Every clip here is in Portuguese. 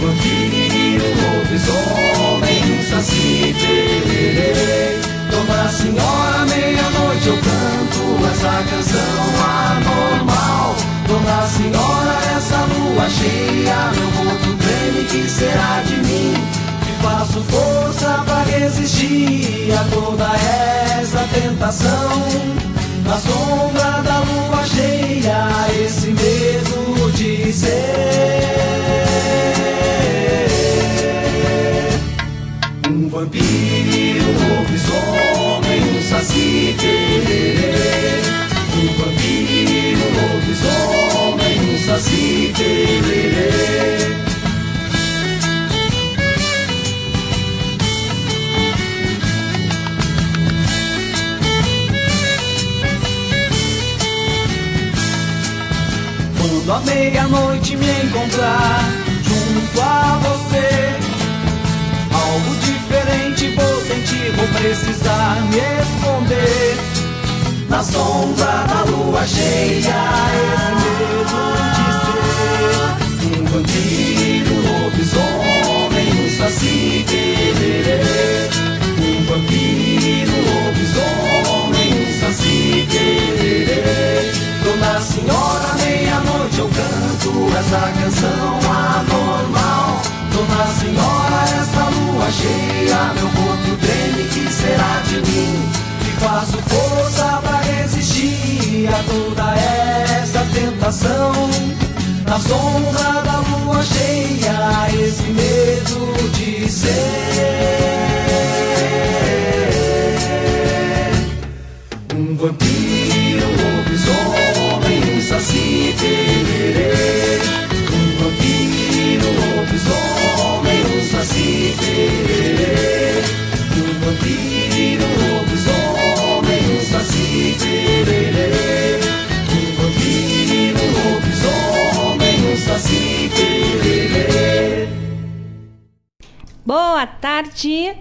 Vampiro, lobisomem, um saci pererê. Dona Senhora, meia-noite eu canto essa canção anormal. Dona Senhora, essa lua cheia, meu corpo treme, que será de mim? Que faço força pra resistir a toda essa tentação. Na sombra da lua cheia, esse medo de ser vampiro, um lobisomem, um saci pererê. Um vampiro, um lobisomem, um saci pererê. Quando a meia-noite me encontrar junto a você, diferente vou sentir, vou precisar me esconder. Na sombra da lua cheia, esse medo de ser um vampiro, um lobisomem, um saci pererê. Um vampiro, um lobisomem, um saci pererê. Dona Senhora, meia-noite eu canto essa canção anormal. Dona Senhora, cheia, meu corpo treme, que será de mim? Que faço força pra resistir a toda essa tentação. Na sombra da lua cheia, esse medo de ser um vampiro, um lobisomem, um saci. Um vampiro, um lobisomem, Boa tarde,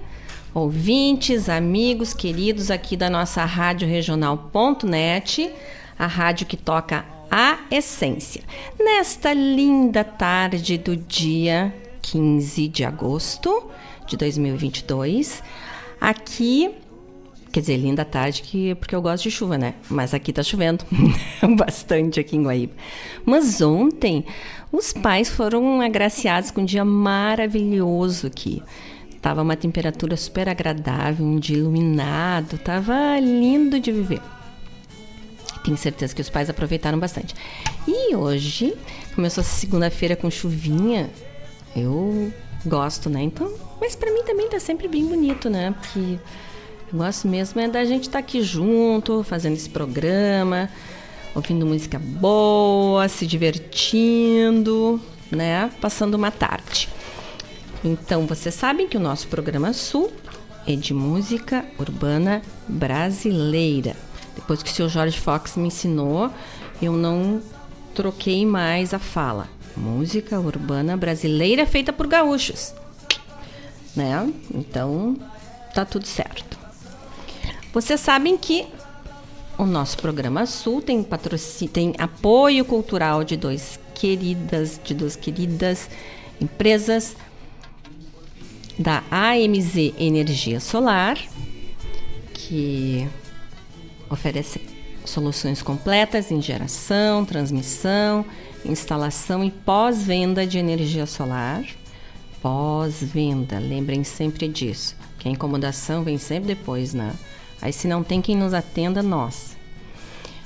ouvintes, amigos, queridos aqui da nossa rádio regional.net, a rádio que toca a essência. Nesta linda tarde do dia 15 de agosto de 2022, aqui Quer dizer, linda tarde, que, porque eu gosto de chuva, né? Mas aqui tá chovendo bastante aqui em Guaíba. Mas ontem, os pais foram agraciados com um dia maravilhoso aqui. Tava uma temperatura super agradável, um dia iluminado, tava lindo de viver. Tenho certeza que os pais aproveitaram bastante. E hoje, começou segunda-feira com chuvinha, eu gosto, né? Então, mas para mim também tá sempre bem bonito, né? Porque eu gosto mesmo é da gente estar aqui junto, fazendo esse programa, ouvindo música boa, se divertindo, né? Passando uma tarde. Então, vocês sabem que o nosso programa Sul é de música urbana brasileira. Depois que o seu Jorge Fox me ensinou, eu não troquei mais a fala. Música urbana brasileira feita por gaúchos. Né? Então, tá tudo certo. Vocês sabem que o nosso programa Sul tem, patrocínio, tem apoio cultural de dois queridas, de duas queridas empresas da AMZ Energia Solar, que oferece soluções completas em geração, transmissão, instalação e pós-venda de energia solar. Pós-venda, lembrem sempre disso, que a incomodação vem sempre depois, né? Aí se não tem quem nos atenda, nós.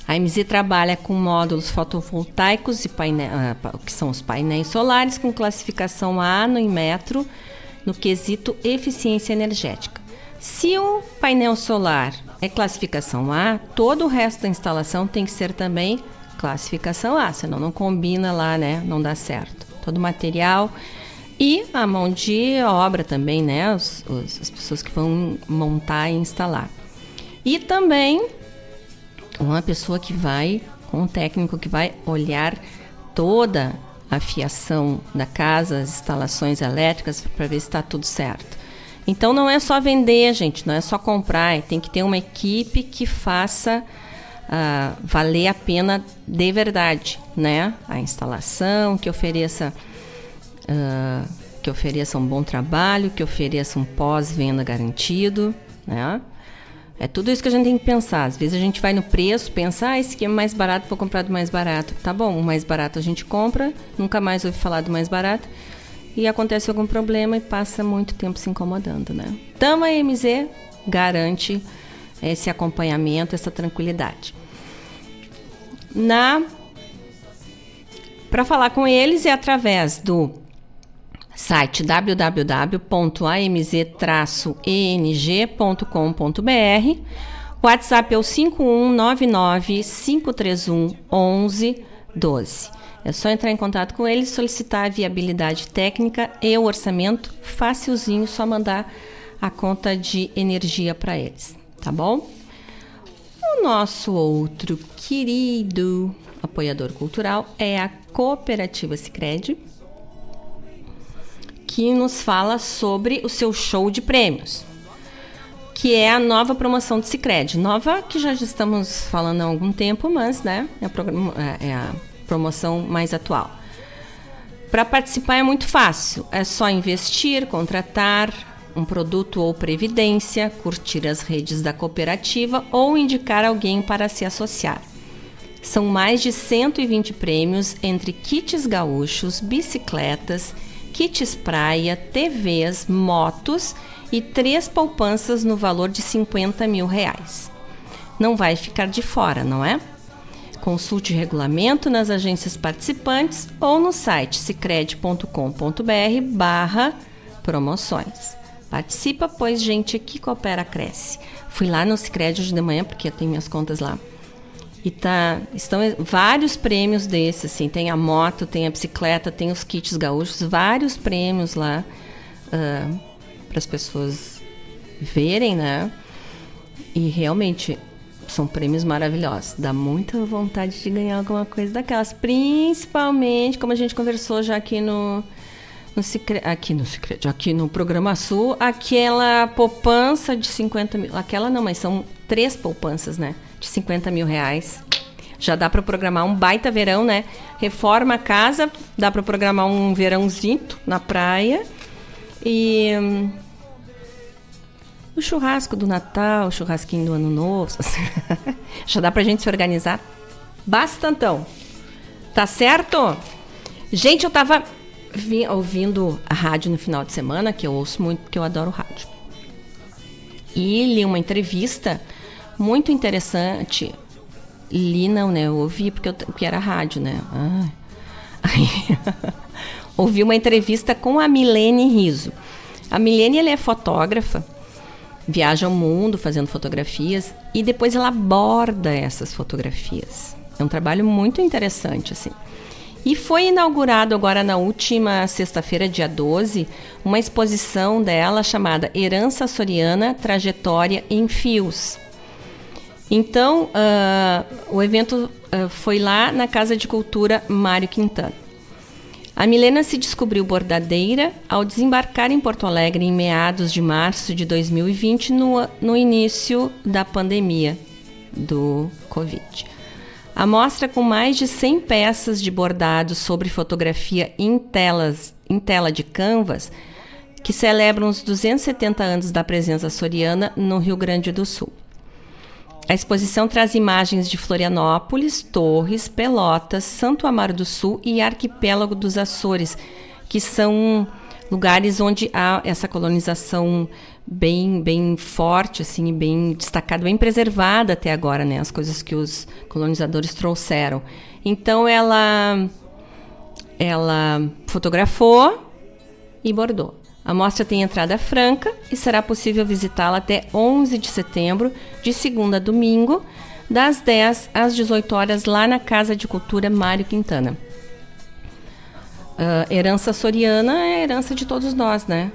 A MZ trabalha com módulos fotovoltaicos e painel, que são os painéis solares com classificação A no Inmetro no quesito eficiência energética. Se o painel solar é classificação A, todo o resto da instalação tem que ser também classificação A, senão não combina lá, né? Não dá certo. Todo material E a mão de obra também, né? Os, os, as pessoas que vão montar e instalar. E também uma pessoa que vai, com um técnico que vai olhar toda a fiação da casa, as instalações elétricas, para ver se está tudo certo. Então não é só vender, gente, não é só comprar, tem que ter uma equipe que faça uh, valer a pena de verdade, né? A instalação, que ofereça uh, que ofereça um bom trabalho, que ofereça um pós-venda garantido, né? É tudo isso que a gente tem que pensar. Às vezes a gente vai no preço, pensa, ah, esse aqui é mais barato, vou comprar do mais barato. Tá bom, o mais barato a gente compra, nunca mais ouve falar do mais barato. E acontece algum problema e passa muito tempo se incomodando, né? Então a MZ garante esse acompanhamento, essa tranquilidade. Na para falar com eles é através do site www.amz-eng.com.br. WhatsApp é o 5199 531 1112. É só entrar em contato com eles, solicitar a viabilidade técnica e o orçamento, facilzinho, só mandar a conta de energia para eles, tá bom? O nosso outro querido apoiador cultural é a Cooperativa Sicredi que nos fala sobre o seu show de prêmios, que é a nova promoção do Cicred. Nova que já estamos falando há algum tempo, mas né, é a, é, é a promoção mais atual. Para participar é muito fácil, é só investir, contratar um produto ou previdência, curtir as redes da cooperativa ou indicar alguém para se associar. São mais de 120 prêmios entre kits gaúchos, bicicletas kits praia, TVs, motos e três poupanças no valor de 50 mil reais. Não vai ficar de fora, não é? Consulte o regulamento nas agências participantes ou no site cicred.com.br barra promoções. Participa, pois gente que coopera cresce. Fui lá no Cicred hoje de manhã, porque eu tenho minhas contas lá. E tá, estão vários prêmios desses, assim, tem a moto, tem a bicicleta, tem os kits gaúchos, vários prêmios lá uh, para as pessoas verem, né? E realmente são prêmios maravilhosos. Dá muita vontade de ganhar alguma coisa daquelas, principalmente como a gente conversou já aqui no no aqui no Secret, aqui no programa Sul, aquela poupança de 50 mil, aquela não, mas são três poupanças, né? De 50 mil reais. Já dá para programar um baita verão, né? Reforma a casa, dá para programar um verãozinho na praia. E hum, o churrasco do Natal, o churrasquinho do Ano Novo. Já dá pra gente se organizar bastantão. Tá certo? Gente, eu tava vi, ouvindo a rádio no final de semana, que eu ouço muito porque eu adoro rádio. E li uma entrevista muito interessante. Li não, né? Eu ouvi porque, eu, porque era rádio, né? Ah. Aí, ouvi uma entrevista com a Milene Riso. A Milene ela é fotógrafa, viaja ao mundo fazendo fotografias e depois ela aborda essas fotografias. É um trabalho muito interessante, assim. E foi inaugurado agora na última sexta-feira, dia 12, uma exposição dela chamada Herança Soriana Trajetória em Fios. Então, uh, o evento uh, foi lá na Casa de Cultura Mário Quintana. A Milena se descobriu bordadeira ao desembarcar em Porto Alegre em meados de março de 2020, no, no início da pandemia do Covid. A mostra, com mais de 100 peças de bordado sobre fotografia em, telas, em tela de canvas, que celebram os 270 anos da presença soriana no Rio Grande do Sul. A exposição traz imagens de Florianópolis, Torres, Pelotas, Santo Amaro do Sul e Arquipélago dos Açores, que são lugares onde há essa colonização bem bem forte assim bem destacada bem preservada até agora né as coisas que os colonizadores trouxeram. Então ela ela fotografou e bordou a mostra tem entrada franca e será possível visitá-la até 11 de setembro, de segunda a domingo, das 10 às 18 horas, lá na Casa de Cultura Mário Quintana. uh, herança soriana é herança de todos nós, né?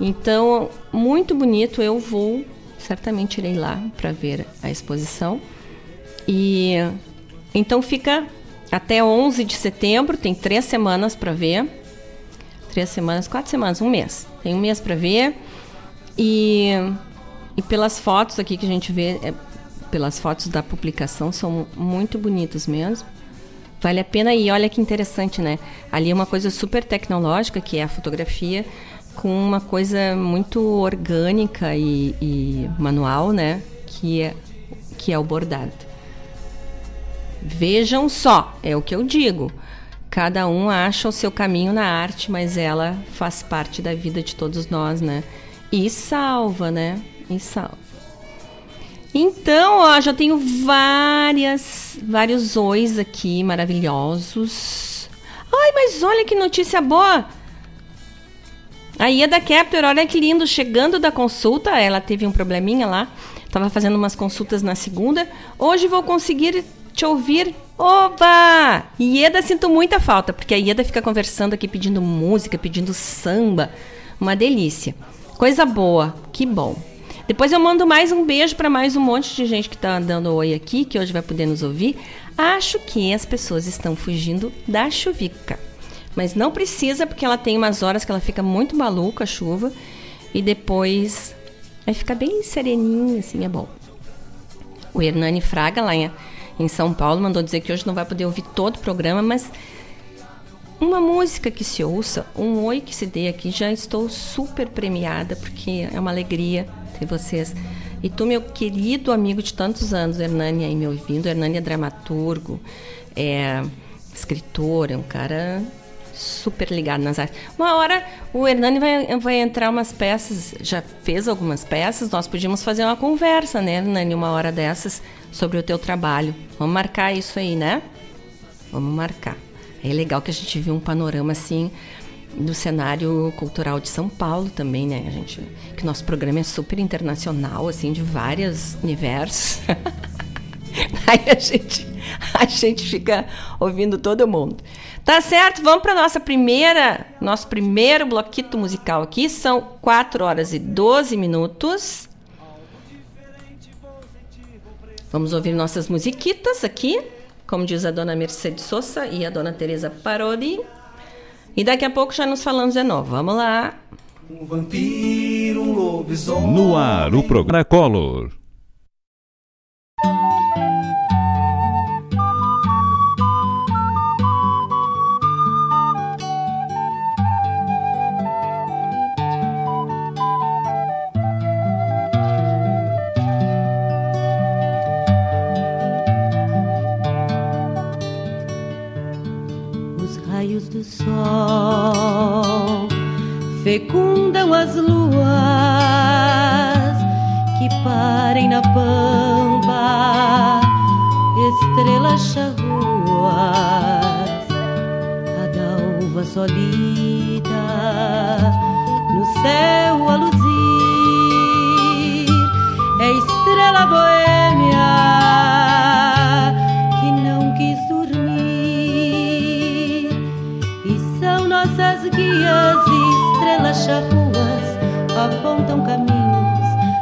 Então, muito bonito. Eu vou, certamente irei lá para ver a exposição. E então fica até 11 de setembro, tem três semanas para ver. Três semanas, quatro semanas, um mês. Tem um mês para ver. E, e pelas fotos aqui que a gente vê, é, pelas fotos da publicação, são muito bonitos mesmo. Vale a pena ir. Olha que interessante, né? Ali é uma coisa super tecnológica, que é a fotografia, com uma coisa muito orgânica e, e manual, né? Que é, que é o bordado. Vejam só, é o que eu digo. Cada um acha o seu caminho na arte, mas ela faz parte da vida de todos nós, né? E salva, né? E salva. Então, ó, já tenho várias, vários ois aqui maravilhosos. Ai, mas olha que notícia boa! A Ieda Kepler, olha que lindo, chegando da consulta, ela teve um probleminha lá, estava fazendo umas consultas na segunda. Hoje vou conseguir te ouvir. Oba! Ieda, sinto muita falta, porque a Ieda fica conversando aqui, pedindo música, pedindo samba. Uma delícia. Coisa boa, que bom. Depois eu mando mais um beijo para mais um monte de gente que está dando oi aqui, que hoje vai poder nos ouvir. Acho que as pessoas estão fugindo da chuvica. Mas não precisa, porque ela tem umas horas que ela fica muito maluca, a chuva. E depois vai ficar bem sereninha, assim, é bom. O Hernani Fraga, lá em, em São Paulo, mandou dizer que hoje não vai poder ouvir todo o programa, mas uma música que se ouça, um oi que se dê aqui, já estou super premiada, porque é uma alegria ter vocês. E tu, meu querido amigo de tantos anos, Hernani, aí me ouvindo, Hernani é dramaturgo, é escritor, é um cara super ligado nas artes. Uma hora o Hernani vai, vai entrar umas peças, já fez algumas peças, nós podíamos fazer uma conversa, né, Hernani, uma hora dessas, sobre o teu trabalho. Vamos marcar isso aí, né? Vamos marcar. É legal que a gente viu um panorama assim do cenário cultural de São Paulo também, né? A gente, que nosso programa é super internacional, assim, de vários universos. Aí a gente, a gente fica ouvindo todo mundo. Tá certo? Vamos para nossa primeira, nosso primeiro bloquito musical aqui. São 4 horas e 12 minutos. Vamos ouvir nossas musiquitas aqui, como diz a dona Mercedes Souza e a dona Teresa Parodi. E daqui a pouco já nos falamos de novo. Vamos lá. Um vampiro, um lobisomem. No ar, o programa Color. Sol. Fecundam as luas que parem na pampa, estrelas charruas, a dalva solita no céu a luzir, é estrela boêmia guias e estrelas charruas apontam caminhos.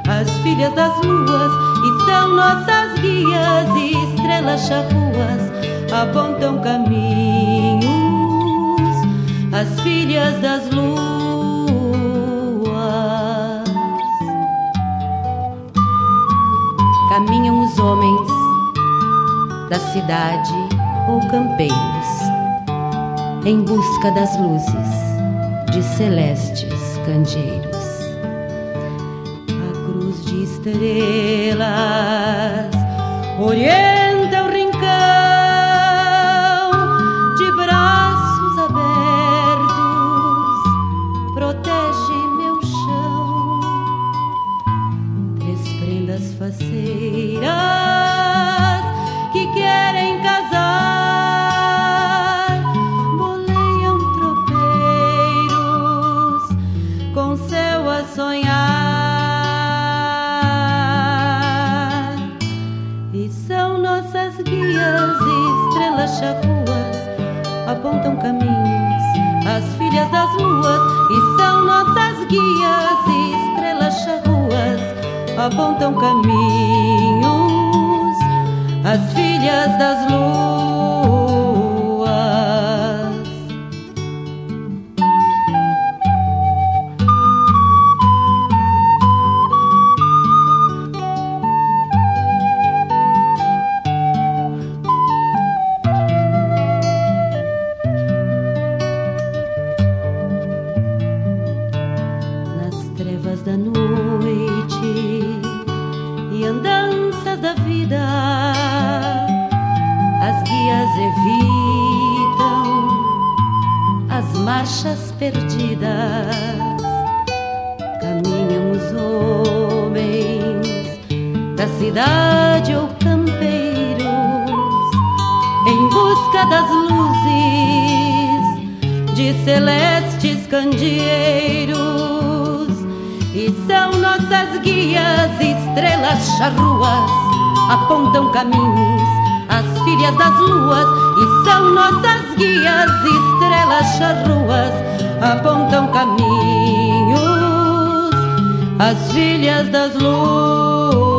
As filhas das luas e são nossas guias e estrelas charruas apontam caminhos. As filhas das luas. Caminham os homens da cidade ou campeiros em busca das luzes de celestes candeeiros. A cruz de estrelas orienta guias e estrelas charruas apontam caminhos, as filhas das luzes. da cidade ou campeiros, em busca das luzes de celestes candeeiros, e são nossas guias, estrelas charruas, apontam caminhos, as filhas das luas, e são nossas guias, estrelas charruas, apontam caminhos, as filhas das luas.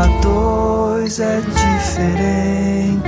a dois é diferente.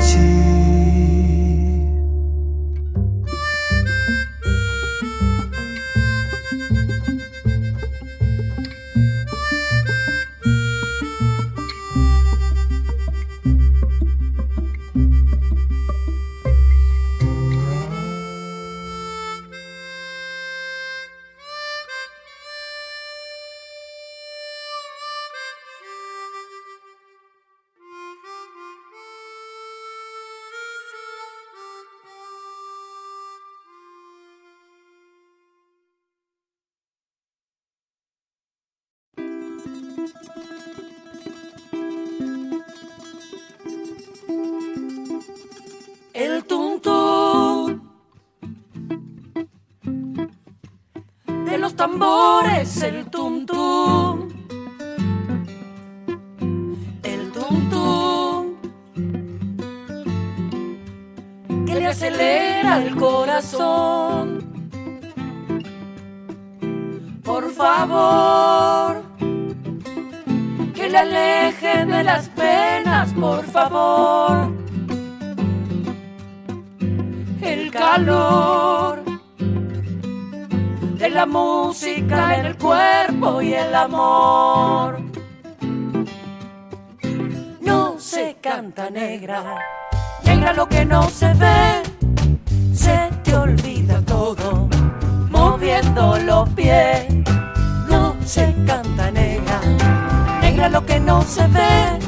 Y lo que no se ve, se te olvida todo. Moviendo los pies, no se canta negra. Negra lo que no se ve.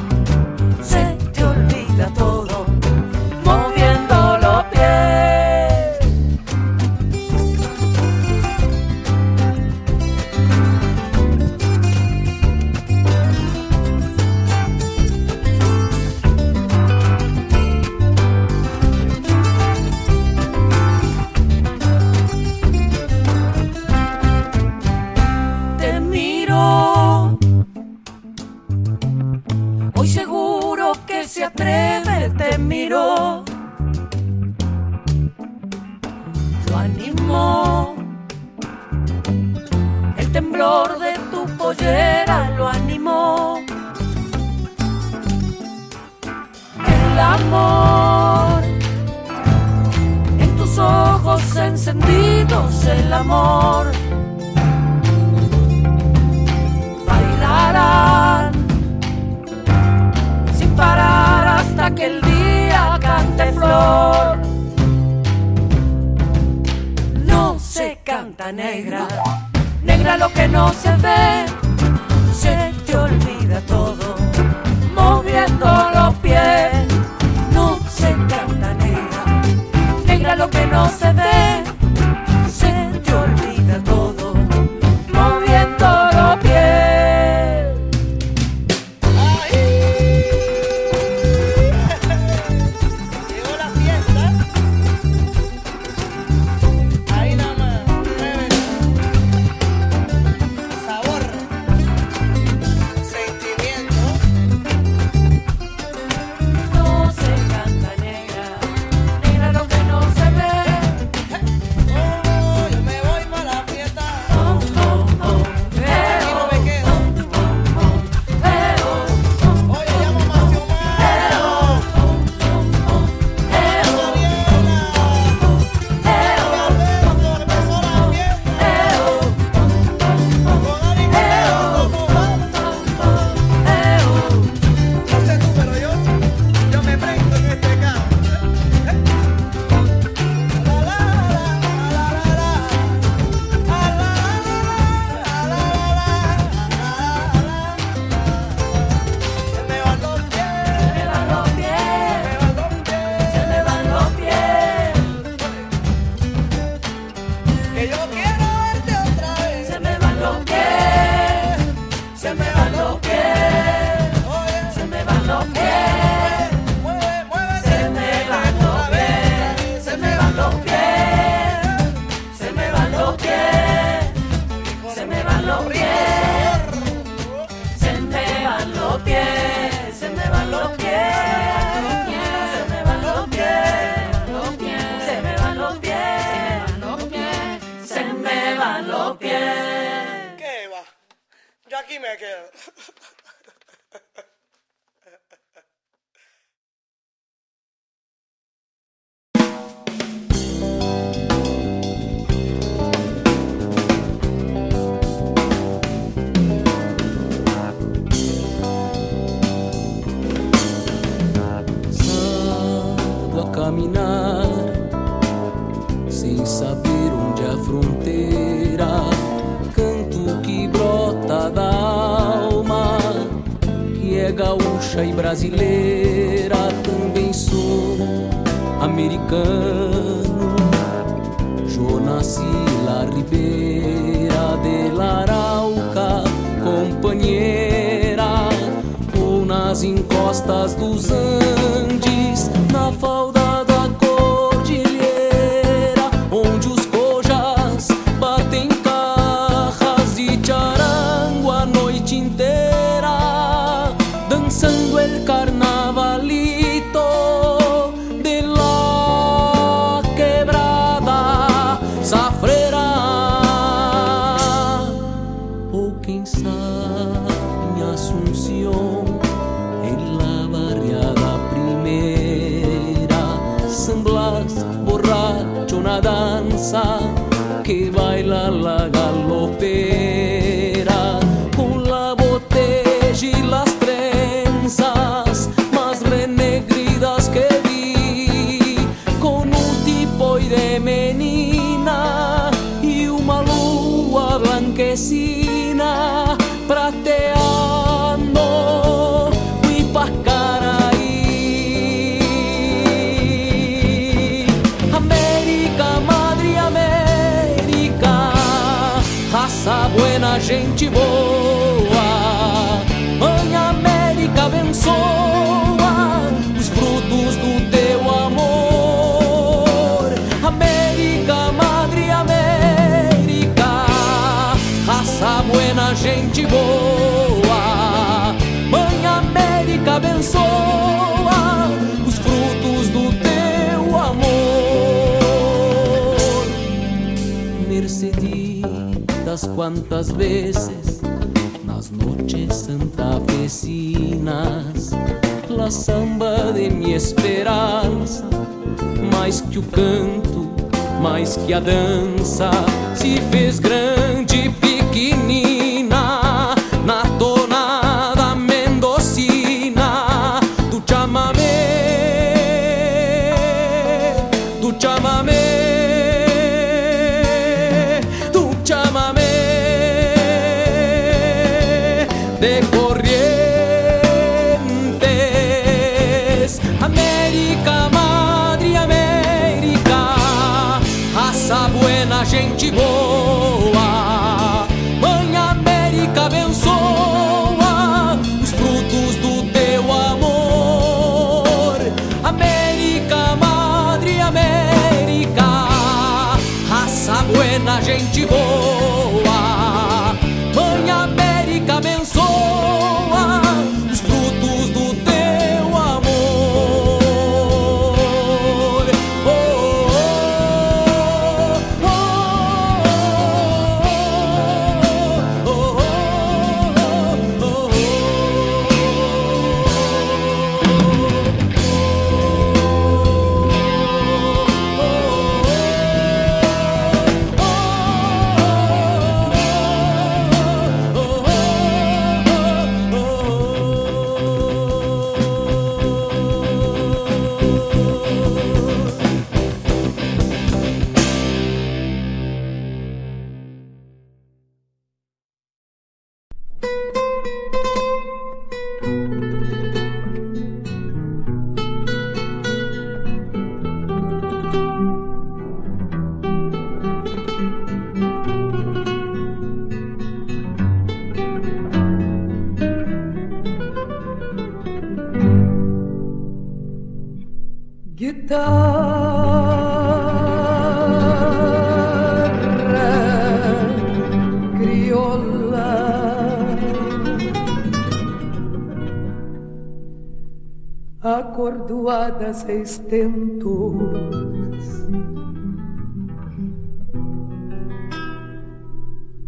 way.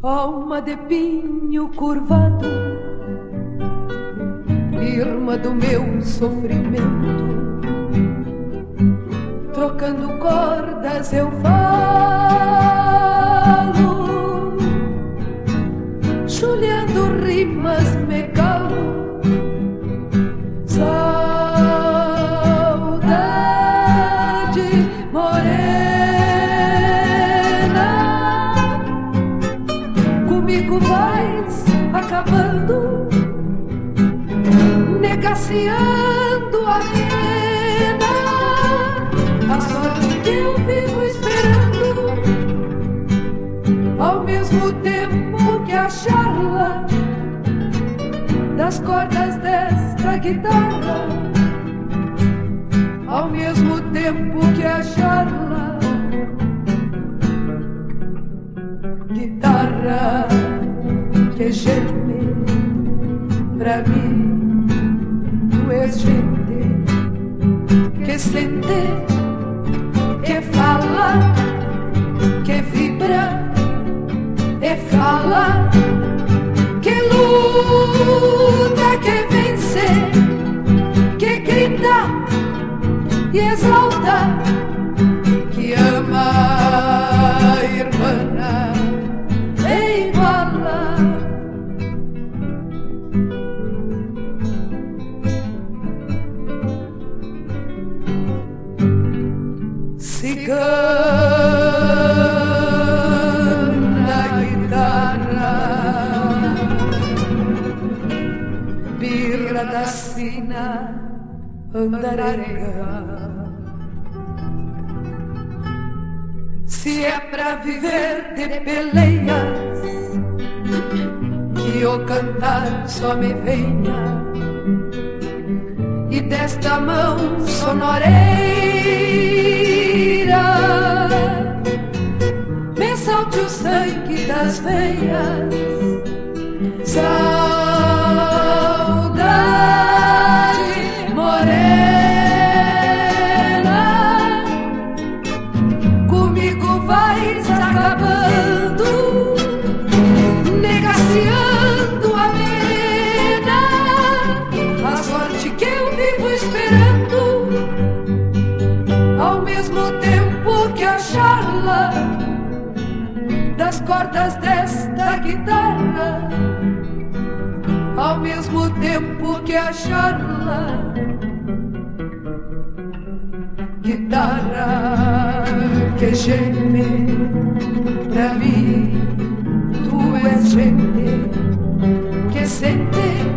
alma de pinho curvado, irmã do meu sofrimento. Trocando cordas eu falo. anunciando a pena, a sorte que eu vivo esperando, ao mesmo tempo que a charla das cordas desta guitarra, ao mesmo tempo que a charla, guitarra que gente é gente que sente, que fala, que vibra, e fala, que luta, que vence, que grita e exalta, que ama, irmã. Andareia. Se é pra viver de peleias, que o cantar só me venha e desta mão sonoreira me salte o sangue das veias. Cordas desta guitarra, ao mesmo tempo que a charla. Guitarra que geme pra mim, tu és gente que sente,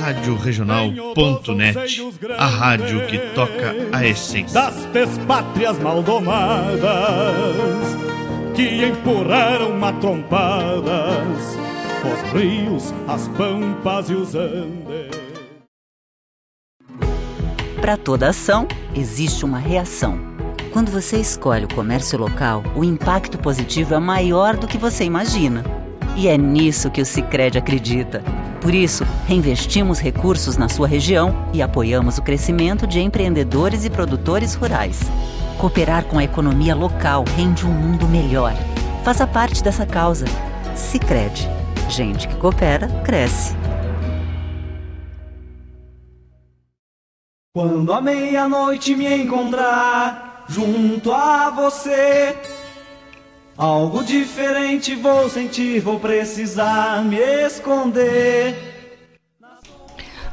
Rádio Regional.net, a rádio que toca a essência. das despátrias maldomadas que empurraram matrompadas os rios, as pampas e os andes. Para toda ação, existe uma reação. Quando você escolhe o comércio local, o impacto positivo é maior do que você imagina. E é nisso que o Sicredi acredita. Por isso, reinvestimos recursos na sua região e apoiamos o crescimento de empreendedores e produtores rurais. Cooperar com a economia local rende um mundo melhor. Faça parte dessa causa. Sicredi. Gente que coopera, cresce. Quando a meia-noite me encontrar junto a você, algo diferente vou sentir, vou precisar me esconder.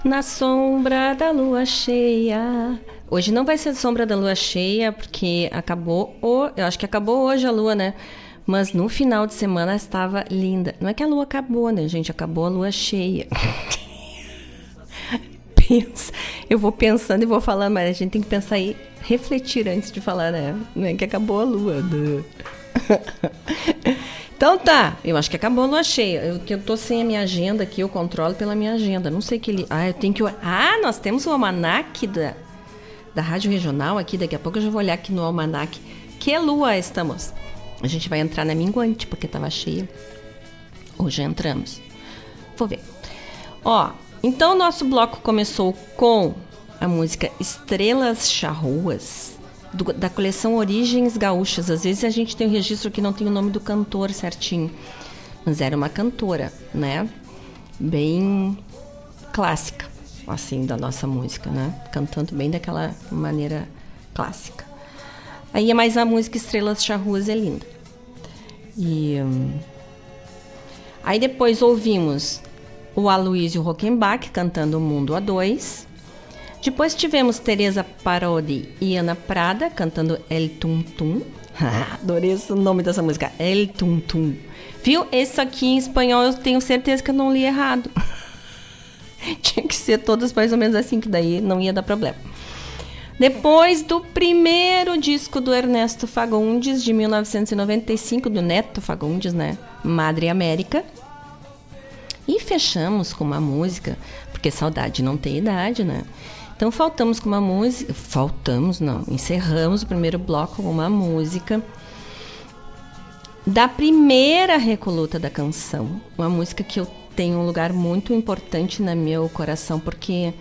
Na sombra da lua cheia. Hoje não vai ser sombra da lua cheia, porque acabou o. Eu acho que acabou hoje a lua, né? Mas no final de semana estava linda. Não é que a lua acabou, né, gente? Acabou a lua cheia. Pensa. Eu vou pensando e vou falando, mas a gente tem que pensar e refletir antes de falar, né? Não é que acabou a lua. né? Então tá, eu acho que acabou a lua cheia. Eu, eu tô sem a minha agenda aqui, eu controlo pela minha agenda. Não sei que ele. Ah, eu tenho que. Ah, nós temos o almanac da, da Rádio Regional aqui. Daqui a pouco eu já vou olhar aqui no almanac. Que lua estamos? A gente vai entrar na minguante, porque tava cheia. Hoje entramos. Vou ver. Ó, então o nosso bloco começou com a música Estrelas Charruas, do- da coleção Origens Gaúchas. Às vezes a gente tem um registro que não tem o nome do cantor certinho, mas era uma cantora, né? Bem clássica, assim, da nossa música, né? Cantando bem daquela maneira clássica. Aí é mais a música Estrelas Charruas é linda. E hum, aí depois ouvimos o Aloysio Rockenbach cantando O Mundo a Dois. Depois tivemos Teresa Parodi e Ana Prada cantando El Tum Tum. Adorei esse nome dessa música, El Tum Tum. Viu? Esse aqui em espanhol eu tenho certeza que eu não li errado. Tinha que ser todas mais ou menos assim, que daí não ia dar problema. Depois do primeiro disco do Ernesto Fagundes, de 1995, do Neto Fagundes, né? Madre América. E fechamos com uma música, porque saudade não tem idade, né? Então faltamos com uma música. Faltamos, não. Encerramos o primeiro bloco com uma música da primeira recoluta da canção. Uma música que eu tenho um lugar muito importante no meu coração, porque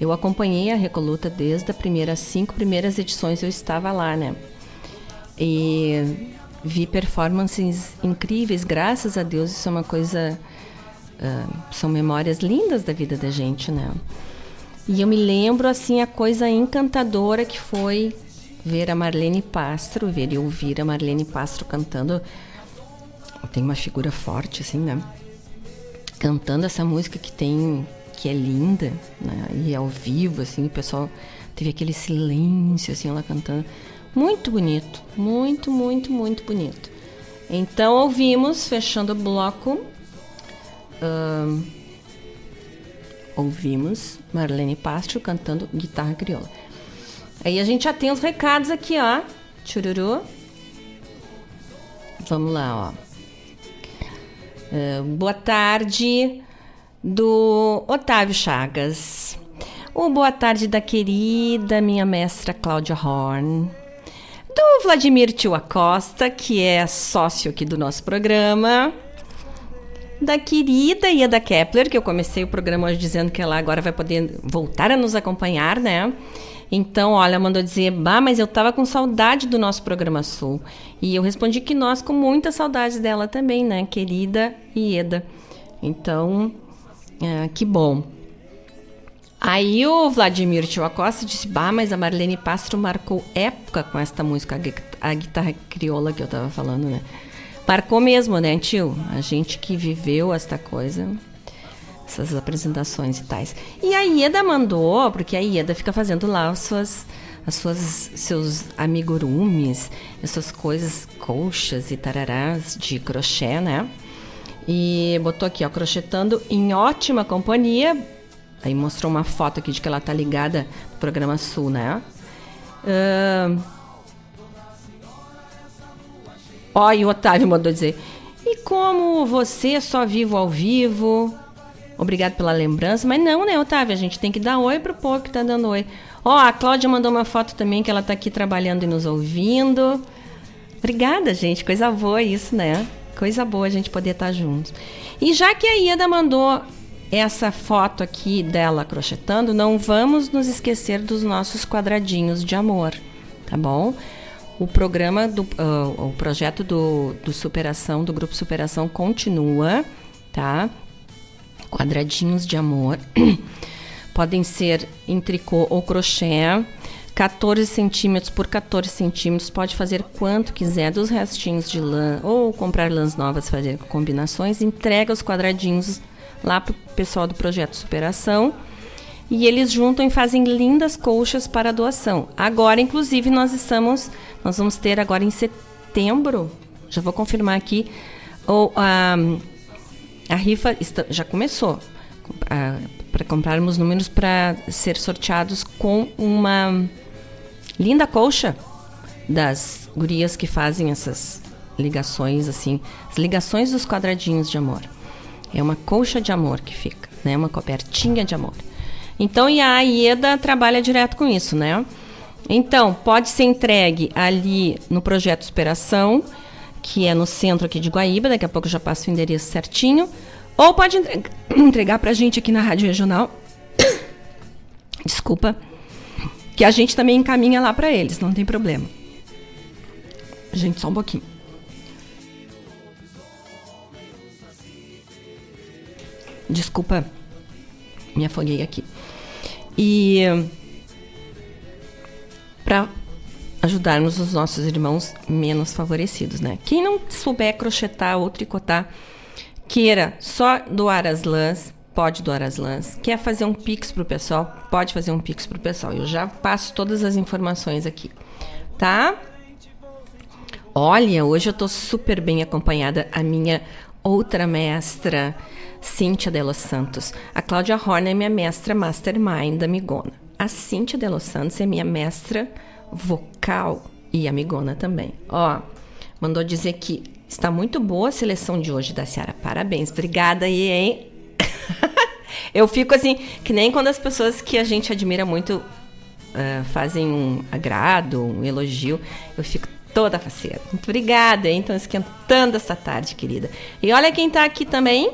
eu acompanhei a recoluta desde as primeiras cinco primeiras edições, eu estava lá, né? E vi performances incríveis, graças a Deus, isso é uma coisa. Uh, são memórias lindas da vida da gente, né? E eu me lembro, assim, a coisa encantadora que foi ver a Marlene Pastro, ver e ouvir a Marlene Pastro cantando. Tem uma figura forte, assim, né? Cantando essa música que tem. que é linda, né? E ao vivo, assim, o pessoal teve aquele silêncio, assim, ela cantando. Muito bonito, muito, muito, muito bonito. Então ouvimos, fechando o bloco. Ouvimos Marlene Pastro cantando guitarra crioula. Aí a gente já tem os recados aqui, ó. Chururu. Vamos lá, ó. Uh, boa tarde do Otávio Chagas. O boa tarde da querida minha mestra Cláudia Horn. Do Vladimir Tio Acosta, que é sócio aqui do nosso programa da querida Ieda Kepler, que eu comecei o programa hoje dizendo que ela agora vai poder voltar a nos acompanhar, né? Então, olha, mandou dizer, bah, mas eu tava com saudade do nosso programa Sul. E eu respondi que nós com muita saudade dela também, né, querida Ieda. Então, é, que bom. Aí o Vladimir Tio Acosta disse, bah, mas a Marlene Pastro marcou época com esta música, a guitarra crioula que eu tava falando, né? Marcou mesmo, né, tio? A gente que viveu esta coisa, essas apresentações e tais. E a Ieda mandou, porque a Ieda fica fazendo lá as suas, as suas, seus amigurumis, essas coisas, colchas e tararás de crochê, né? E botou aqui, ó, crochetando em ótima companhia. Aí mostrou uma foto aqui de que ela tá ligada no programa Sul, né? Uh, Ó, e o Otávio mandou dizer: E como você só vivo ao vivo? Obrigado pela lembrança. Mas não, né, Otávio? A gente tem que dar oi pro povo que tá dando oi. Ó, a Cláudia mandou uma foto também que ela tá aqui trabalhando e nos ouvindo. Obrigada, gente. Coisa boa isso, né? Coisa boa a gente poder estar tá juntos. E já que a Ieda mandou essa foto aqui dela crochetando, não vamos nos esquecer dos nossos quadradinhos de amor, tá bom? O programa do uh, o projeto do, do superação do grupo superação continua, tá? Quadradinhos de amor podem ser em tricô ou crochê. 14 centímetros por 14 centímetros, pode fazer quanto quiser dos restinhos de lã ou comprar lãs novas, fazer combinações. Entrega os quadradinhos lá pro pessoal do projeto Superação e eles juntam e fazem lindas colchas para doação. Agora, inclusive, nós estamos, nós vamos ter agora em setembro, já vou confirmar aqui, ou a, a rifa está, já começou para comprarmos números para ser sorteados com uma linda colcha das gurias que fazem essas ligações assim, as ligações dos quadradinhos de amor. É uma colcha de amor que fica, né? Uma cobertinha de amor. Então, e a IEDA trabalha direto com isso, né? Então, pode ser entregue ali no projeto Superação, que é no centro aqui de Guaíba, daqui a pouco eu já passo o endereço certinho, ou pode entregar para a gente aqui na Rádio Regional. Desculpa. Que a gente também encaminha lá para eles, não tem problema. Gente, só um pouquinho. Desculpa, me afoguei aqui. E para ajudarmos os nossos irmãos menos favorecidos, né? Quem não souber crochetar ou tricotar, queira só doar as lãs, Pode doar as lãs. Quer fazer um pix pro pessoal? Pode fazer um pix pro pessoal. Eu já passo todas as informações aqui, tá? Olha, hoje eu tô super bem acompanhada. A minha outra mestra, Cíntia de Los Santos. A Cláudia Horner é minha mestra mastermind da Amigona. A Cíntia de Los Santos é minha mestra vocal e amigona também. Ó, mandou dizer que está muito boa a seleção de hoje da Ciara. Parabéns. Obrigada aí, hein? eu fico assim, que nem quando as pessoas que a gente admira muito uh, fazem um agrado, um elogio, eu fico toda faceira. Muito obrigada, hein? Então, esquentando essa tarde, querida. E olha quem tá aqui também.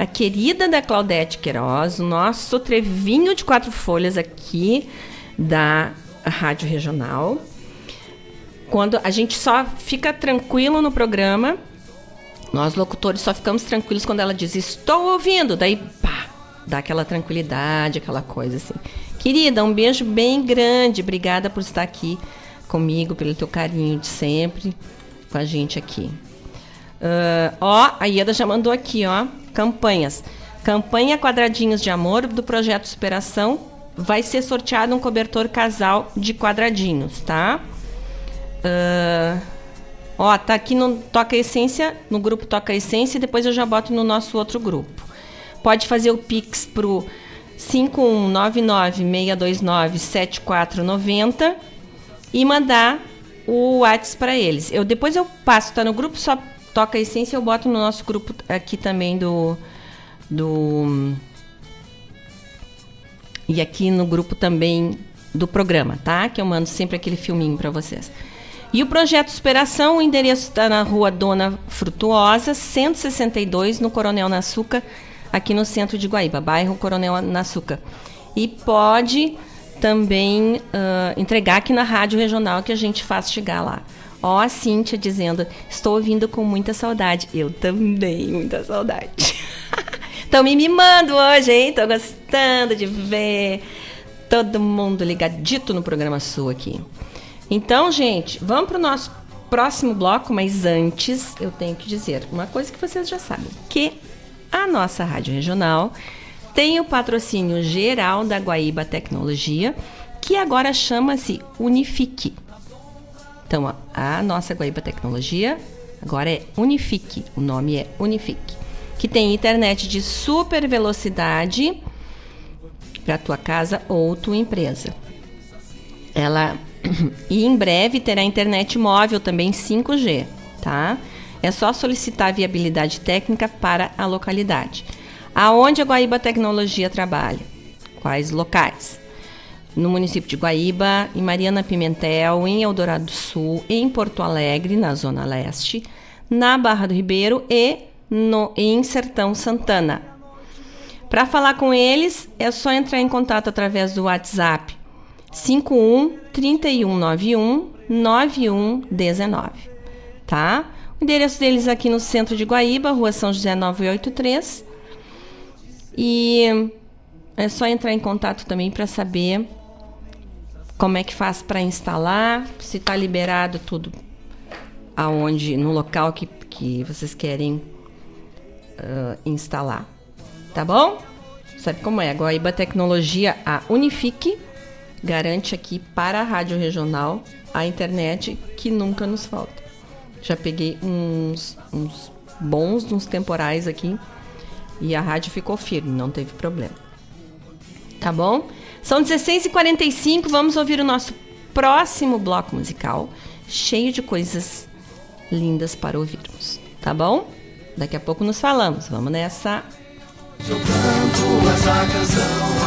A querida da Claudete Queiroz, o nosso trevinho de quatro folhas aqui da Rádio Regional. Quando a gente só fica tranquilo no programa, nós locutores só ficamos tranquilos quando ela diz estou ouvindo, daí pá, dá aquela tranquilidade, aquela coisa assim. Querida, um beijo bem grande, obrigada por estar aqui comigo, pelo teu carinho de sempre com a gente aqui. Uh, ó, a Ieda já mandou aqui, ó, campanhas. Campanha Quadradinhos de Amor do Projeto Superação. Vai ser sorteado um cobertor casal de quadradinhos, tá? Uh, ó, tá aqui no Toca Essência, no grupo Toca Essência, e depois eu já boto no nosso outro grupo. Pode fazer o Pix pro 51996297490 e mandar o WhatsApp para eles. Eu depois eu passo, tá no grupo só Toca Essência, eu boto no nosso grupo aqui também do do e aqui no grupo também do programa, tá? Que eu mando sempre aquele filminho para vocês. E o projeto Superação, o endereço está na rua Dona Frutuosa, 162, no Coronel Naçuca, aqui no centro de Guaíba, bairro Coronel Naçuca. E pode também uh, entregar aqui na rádio regional que a gente faz chegar lá. Ó, a Cíntia dizendo: Estou ouvindo com muita saudade. Eu também, muita saudade. Estão me mimando hoje, hein? Tô gostando de ver todo mundo ligadito no programa Sul aqui. Então, gente, vamos para o nosso próximo bloco, mas antes eu tenho que dizer uma coisa que vocês já sabem: que a nossa rádio regional tem o patrocínio geral da Guaíba Tecnologia, que agora chama-se Unifique. Então, a nossa Guaíba Tecnologia agora é Unifique, o nome é Unifique, que tem internet de super velocidade para tua casa ou tua empresa. Ela e em breve terá internet móvel também 5G, tá? É só solicitar viabilidade técnica para a localidade. Aonde a Guaíba Tecnologia trabalha? Quais locais? No município de Guaíba, em Mariana Pimentel, em Eldorado do Sul, em Porto Alegre, na Zona Leste, na Barra do Ribeiro e no, em Sertão Santana. Para falar com eles, é só entrar em contato através do WhatsApp 51 3191 9119, tá? O endereço deles aqui no centro de Guaíba, Rua São José 983. E é só entrar em contato também para saber como é que faz para instalar, se está liberado tudo aonde, no local que, que vocês querem uh, instalar. Tá bom? Sabe como é? A Guaíba Tecnologia, a Unifique, garante aqui para a Rádio Regional a internet que nunca nos falta. Já peguei uns, uns bons, uns temporais aqui e a rádio ficou firme, não teve problema. Tá bom? São 16h45, vamos ouvir o nosso próximo bloco musical, cheio de coisas lindas para ouvirmos. Tá bom? Daqui a pouco nos falamos. Vamos nessa. Essa canção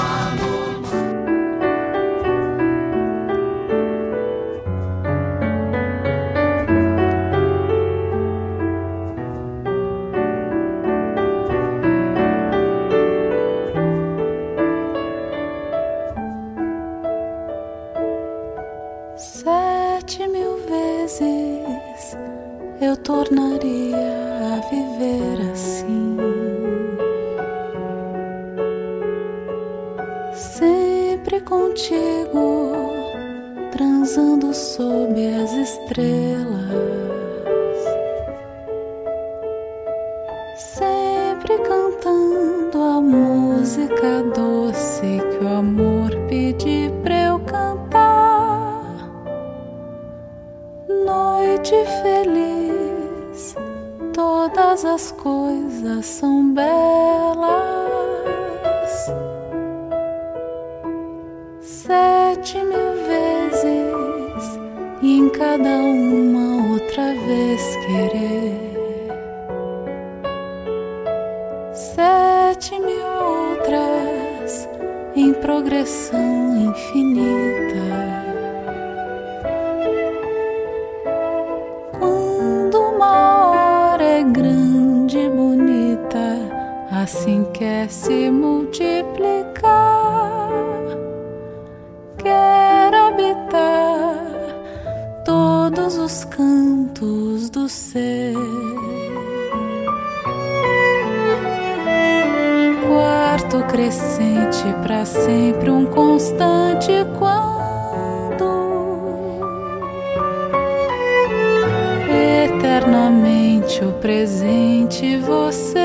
ponto crescente para sempre um constante quando eternamente o presente você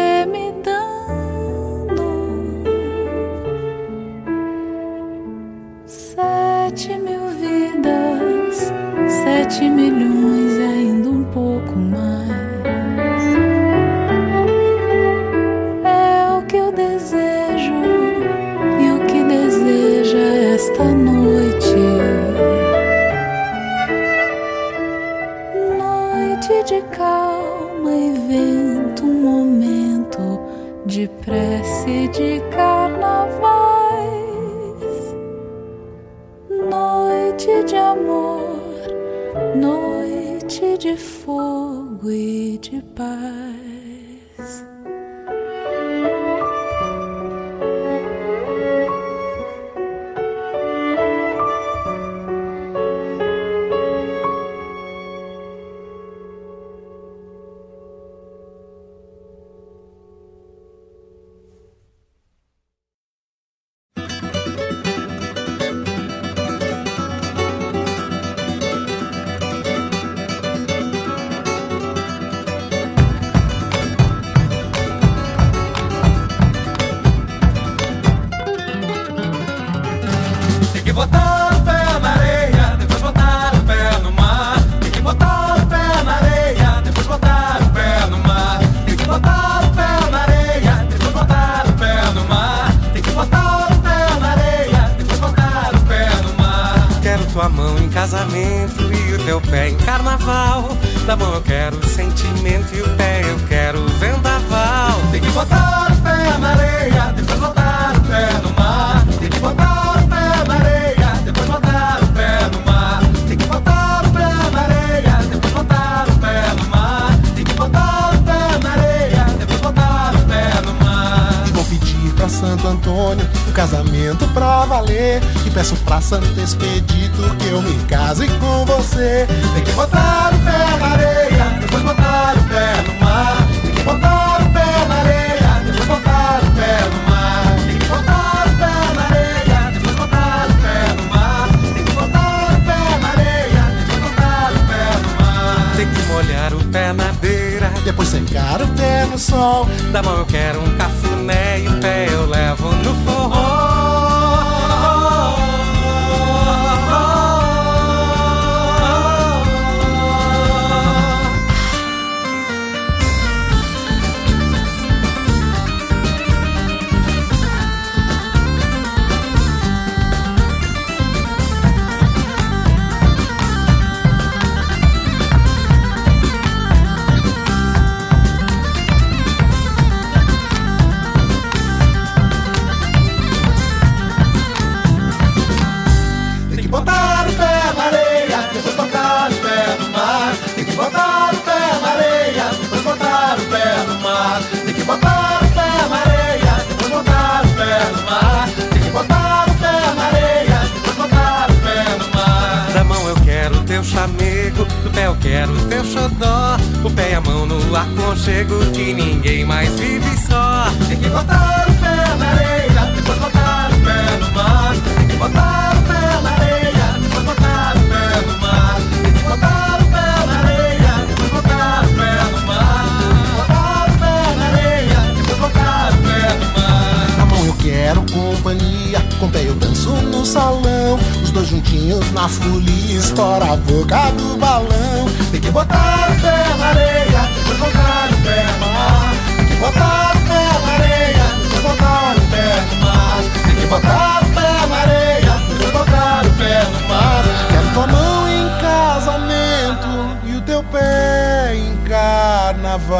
salão, os dois juntinhos na folia, estoura a boca do balão. Tem que botar o pé na areia, depois botar o pé no mar. Tem que botar o pé na areia, depois botar o pé no mar. Tem que botar o pé na areia, depois botar o pé no mar. Quero tua mão em casamento e o teu pé em carnaval.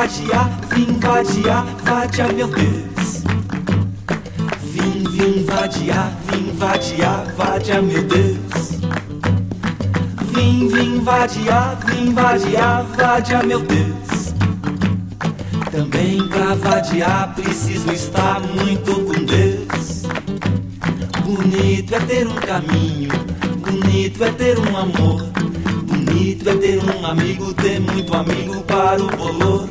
Vadiar, vim vadiar, vadiar meu Deus. Vim, vim vadiar, vim vadiar, vadiar meu Deus. Vim, vim vadiar, vim vadiar, vadia meu Deus. Também pra vadiar preciso estar muito com Deus. Bonito é ter um caminho, bonito é ter um amor. Bonito é ter um amigo, ter muito amigo para o bolor.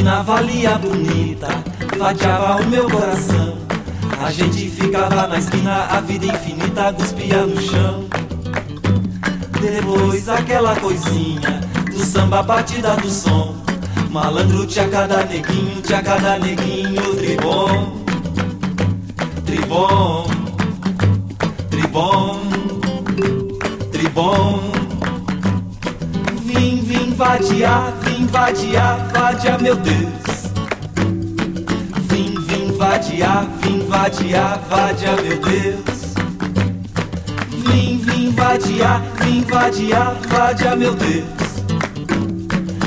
Esquina valia bonita, vadiava o meu coração. A gente ficava na esquina, a vida infinita cuspia no chão. Depois aquela coisinha do samba batida do som. Malandro tinha cada neguinho, tinha cada neguinho, tribom, tribom, tribom, tribom. Vim, vim vadiar, vim vadiar, vadia meu Deus. Vim, vim vadiar, vim vadiar, vadia meu Deus. Vim, vim vadiar, vim vadiar, vadia meu Deus.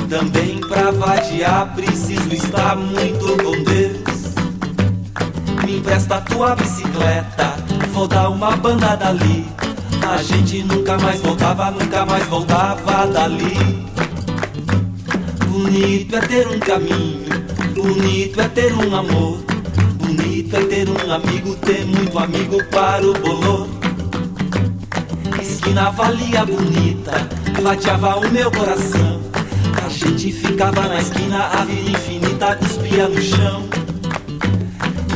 Também pra vadiar preciso estar muito com Deus. Me empresta tua bicicleta, vou dar uma banda dali. A gente nunca mais voltava, nunca mais voltava dali. Bonito é ter um caminho, bonito é ter um amor. Bonito é ter um amigo, ter muito amigo para o bolor. Esquina valia bonita, fatiava o meu coração. A gente ficava na esquina, a vida infinita cuspia no chão.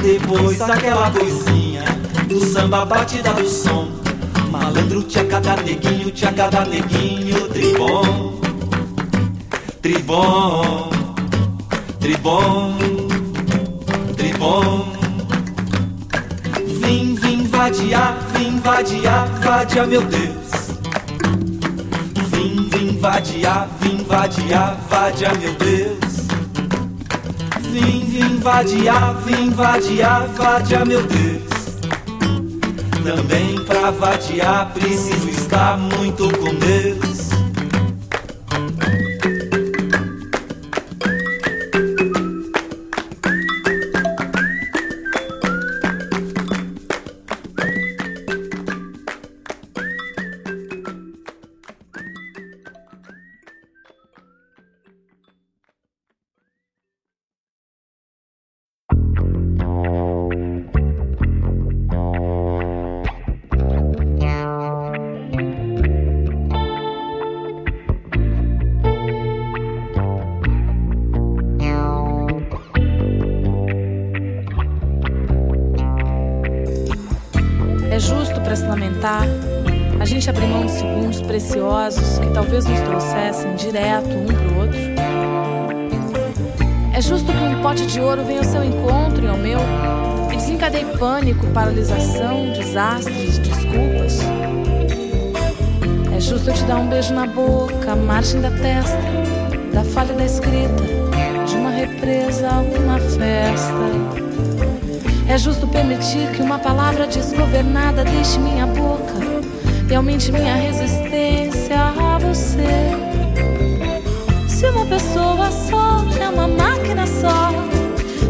Depois aquela coisinha do samba batida do som. Malandro tinha cada neguinho, tinha cada neguinho, tribom, tribom, tribom, tribom. Vim, vim vadiar, vim vadiar, vadia meu Deus. Vim, vim vadiar, vim vadiar, vadia meu Deus. Vim, vim vadiar, vim vadiar, vadia meu Deus. Também pra vadiar preciso estar muito com Deus. É justo para se lamentar a gente abrir mão de segundos preciosos que talvez nos trouxessem direto um pro outro? É justo que um pote de ouro venha ao seu encontro e ao meu e desencadeie pânico, paralisação, desastres, desculpas? É justo eu te dar um beijo na boca, a margem da testa, da falha da escrita, de uma represa a uma festa. É justo permitir que uma palavra desgovernada deixe minha boca e aumente minha resistência a você. Se uma pessoa só é uma máquina só,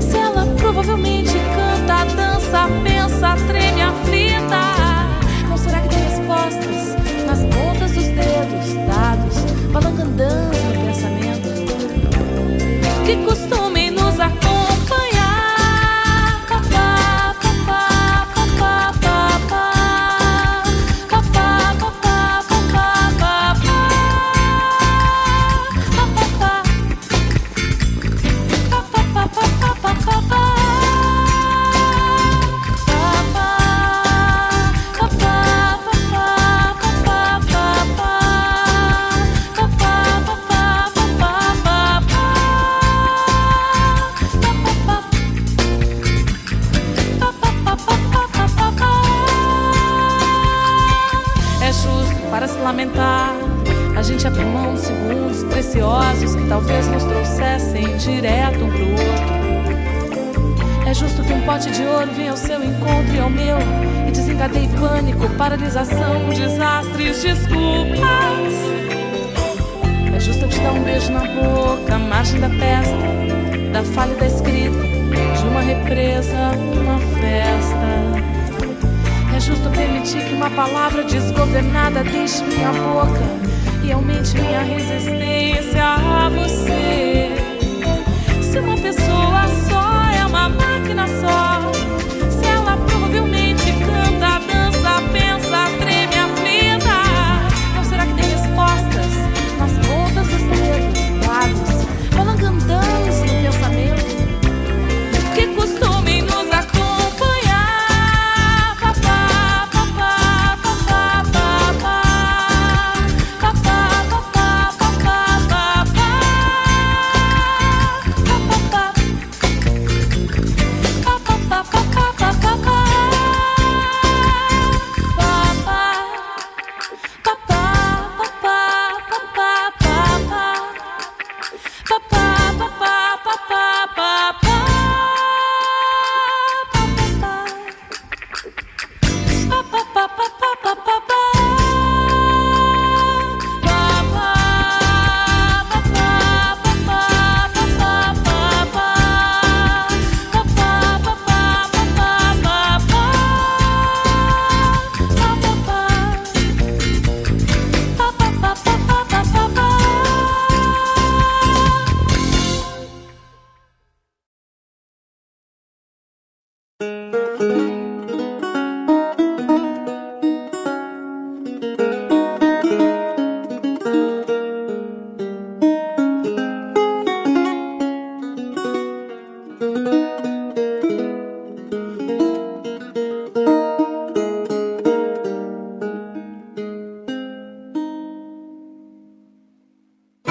se ela provavelmente canta, dança, pensa, treme, aflita, não será que tem respostas nas pontas dos dedos, dados, balangandãs no pensamento, que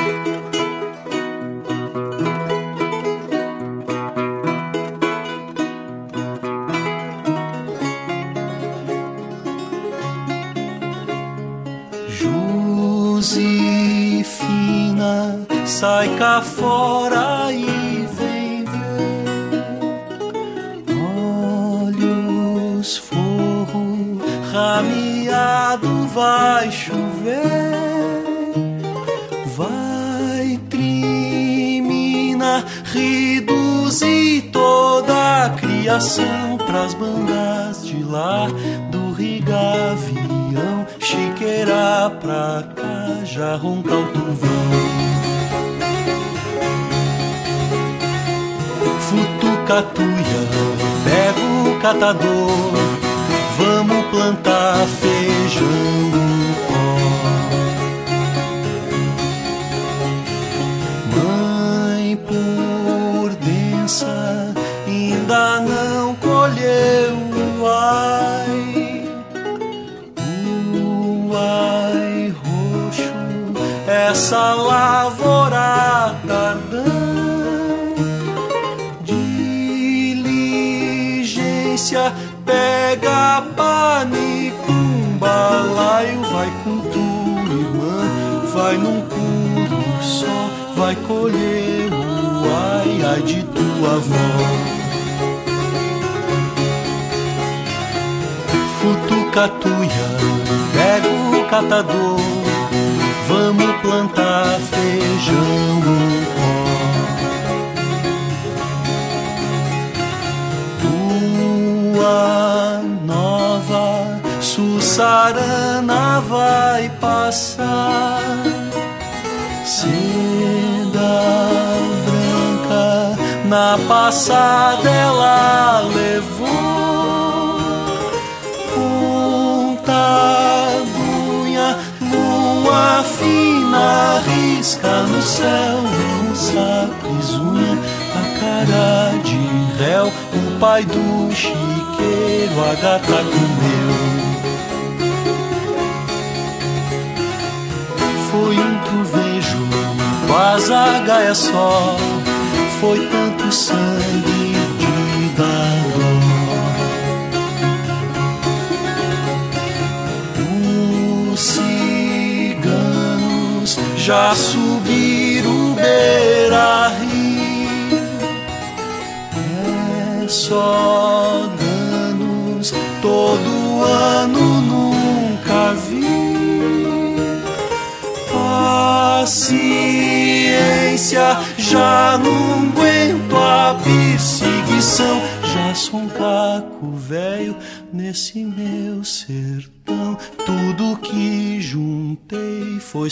Josefina, o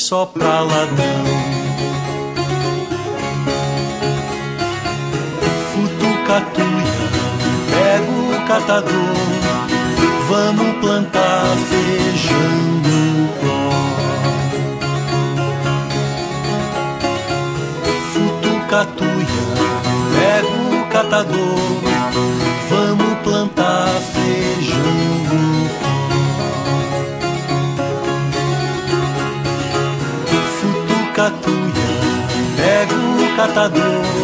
só pra ladrão. Futucatuia, pego o catador, vamos plantar feijão no pó. Futucatuia, pego o catador, o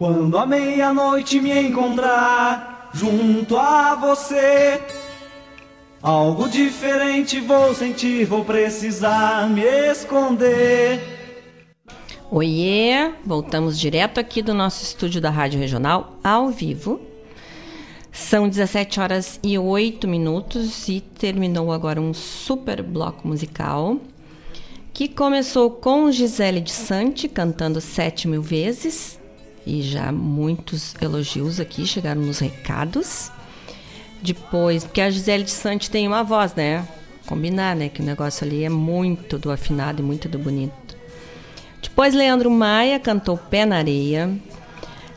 Quando a meia-noite me encontrar junto a você, algo diferente vou sentir, vou precisar me esconder. Oiê, voltamos direto aqui do nosso estúdio da Rádio Regional, ao vivo. São 17 horas e 8 minutos e terminou agora um super bloco musical que começou com Gisele de Sante cantando Sete Mil Vezes e já muitos elogios aqui chegaram nos recados. Depois, porque a Gisele de Sante tem uma voz, né? Combinar, né? Que o negócio ali é muito do afinado e muito do bonito. Depois, Leandro Maia cantou Pé na Areia.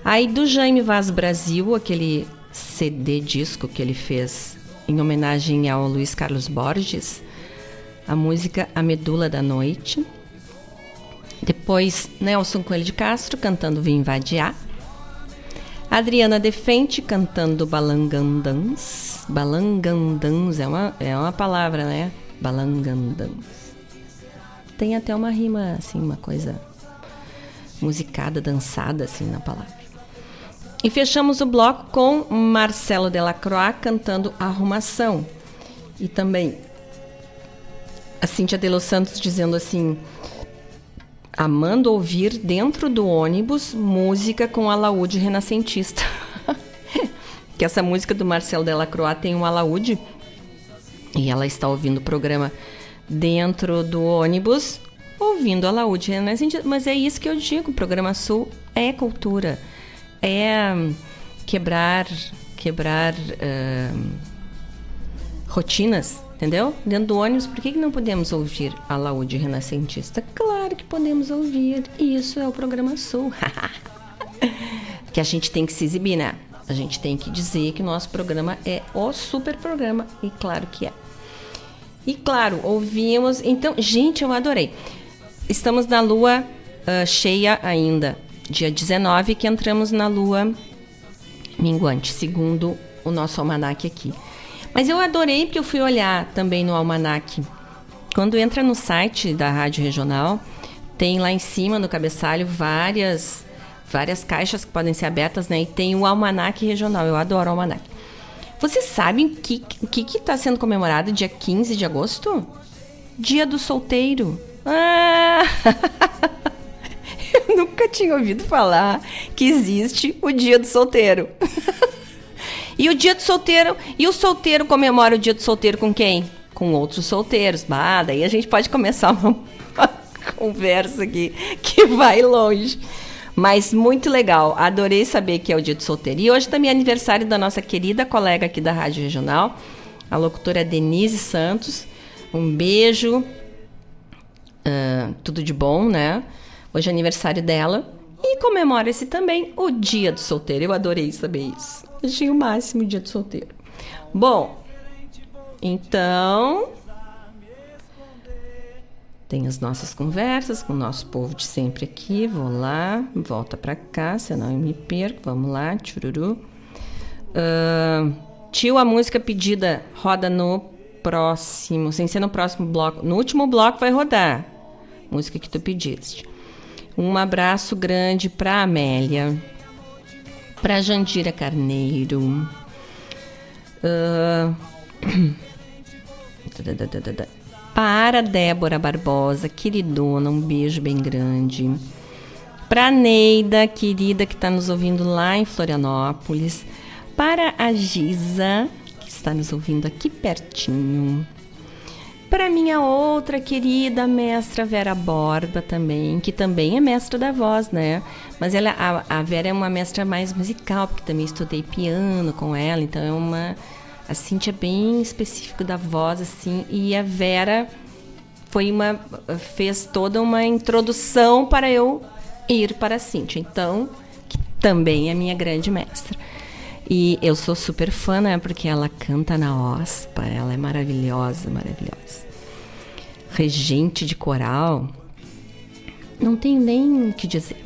Aí, do Jaime Vaz Brasil, aquele CD disco que ele fez em homenagem ao Luiz Carlos Borges, a música A Medula da Noite. Depois, Nelson Coelho de Castro cantando Vim Vadiar. Adriana Defente cantando Balangandãs. Balangandãs é uma, é uma palavra, né? Balangandãs. Tem até uma rima, assim, uma coisa musicada, dançada, assim, na palavra. E fechamos o bloco com Marcelo Delacroix cantando Arrumação. E também a Cíntia de Los Santos dizendo assim: amando ouvir dentro do ônibus música com alaúde renascentista. que essa música do Marcelo Delacroix tem um alaúde e ela está ouvindo o programa dentro do ônibus, ouvindo alaúde renascentista. Mas é isso que eu digo: o programa Sul é cultura, é quebrar, quebrar uh, rotinas entendeu? Dentro do ônibus, por que, que não podemos ouvir a Laúde Renascentista? Claro que podemos ouvir, e isso é o programa Sul. que a gente tem que se exibir, né? A gente tem que dizer que o nosso programa é o super programa, e claro que é. E claro, ouvimos. Então, gente, eu adorei. Estamos na lua uh, cheia ainda, dia 19, que entramos na lua minguante, segundo o nosso almanac aqui. Mas eu adorei porque eu fui olhar também no almanac. Quando entra no site da Rádio Regional, tem lá em cima no cabeçalho várias várias caixas que podem ser abertas, né? E tem o almanac regional. Eu adoro o almanac. Vocês sabem o que está sendo comemorado dia 15 de agosto? Dia do solteiro. Ah! Eu nunca tinha ouvido falar que existe o dia do solteiro. E o dia do solteiro, e o solteiro comemora o dia do solteiro com quem? Com outros solteiros. Ah, daí a gente pode começar uma, uma conversa aqui que vai longe. Mas muito legal, adorei saber que é o dia do solteiro. E hoje também é aniversário da nossa querida colega aqui da Rádio Regional, a locutora Denise Santos. Um beijo, ah, tudo de bom, né? Hoje é aniversário dela. E comemora-se também o dia do solteiro. Eu adorei saber isso. Achei o máximo o dia do solteiro. Bom, então. Tem as nossas conversas com o nosso povo de sempre aqui. Vou lá, volta pra cá, senão eu me perco. Vamos lá, tchururu. Ah, tio, a música pedida roda no próximo, sem ser no próximo bloco. No último bloco vai rodar. Música que tu pediste. Um abraço grande pra Amélia, pra Jandira Carneiro. Ah, para Débora Barbosa, queridona, um beijo bem grande. Para Neida, querida, que está nos ouvindo lá em Florianópolis. Para a Giza, que está nos ouvindo aqui pertinho. Para minha outra querida mestra Vera Borba também, que também é mestra da voz, né? Mas ela, a, a Vera é uma mestra mais musical, porque também estudei piano com ela, então é uma a Cintia é bem específico da voz, assim, e a Vera foi uma fez toda uma introdução para eu ir para a Cintia. Então, que também é minha grande mestra. E eu sou super fã, né? Porque ela canta na OSPA, ela é maravilhosa, maravilhosa. Regente de coral, não tenho nem o que dizer.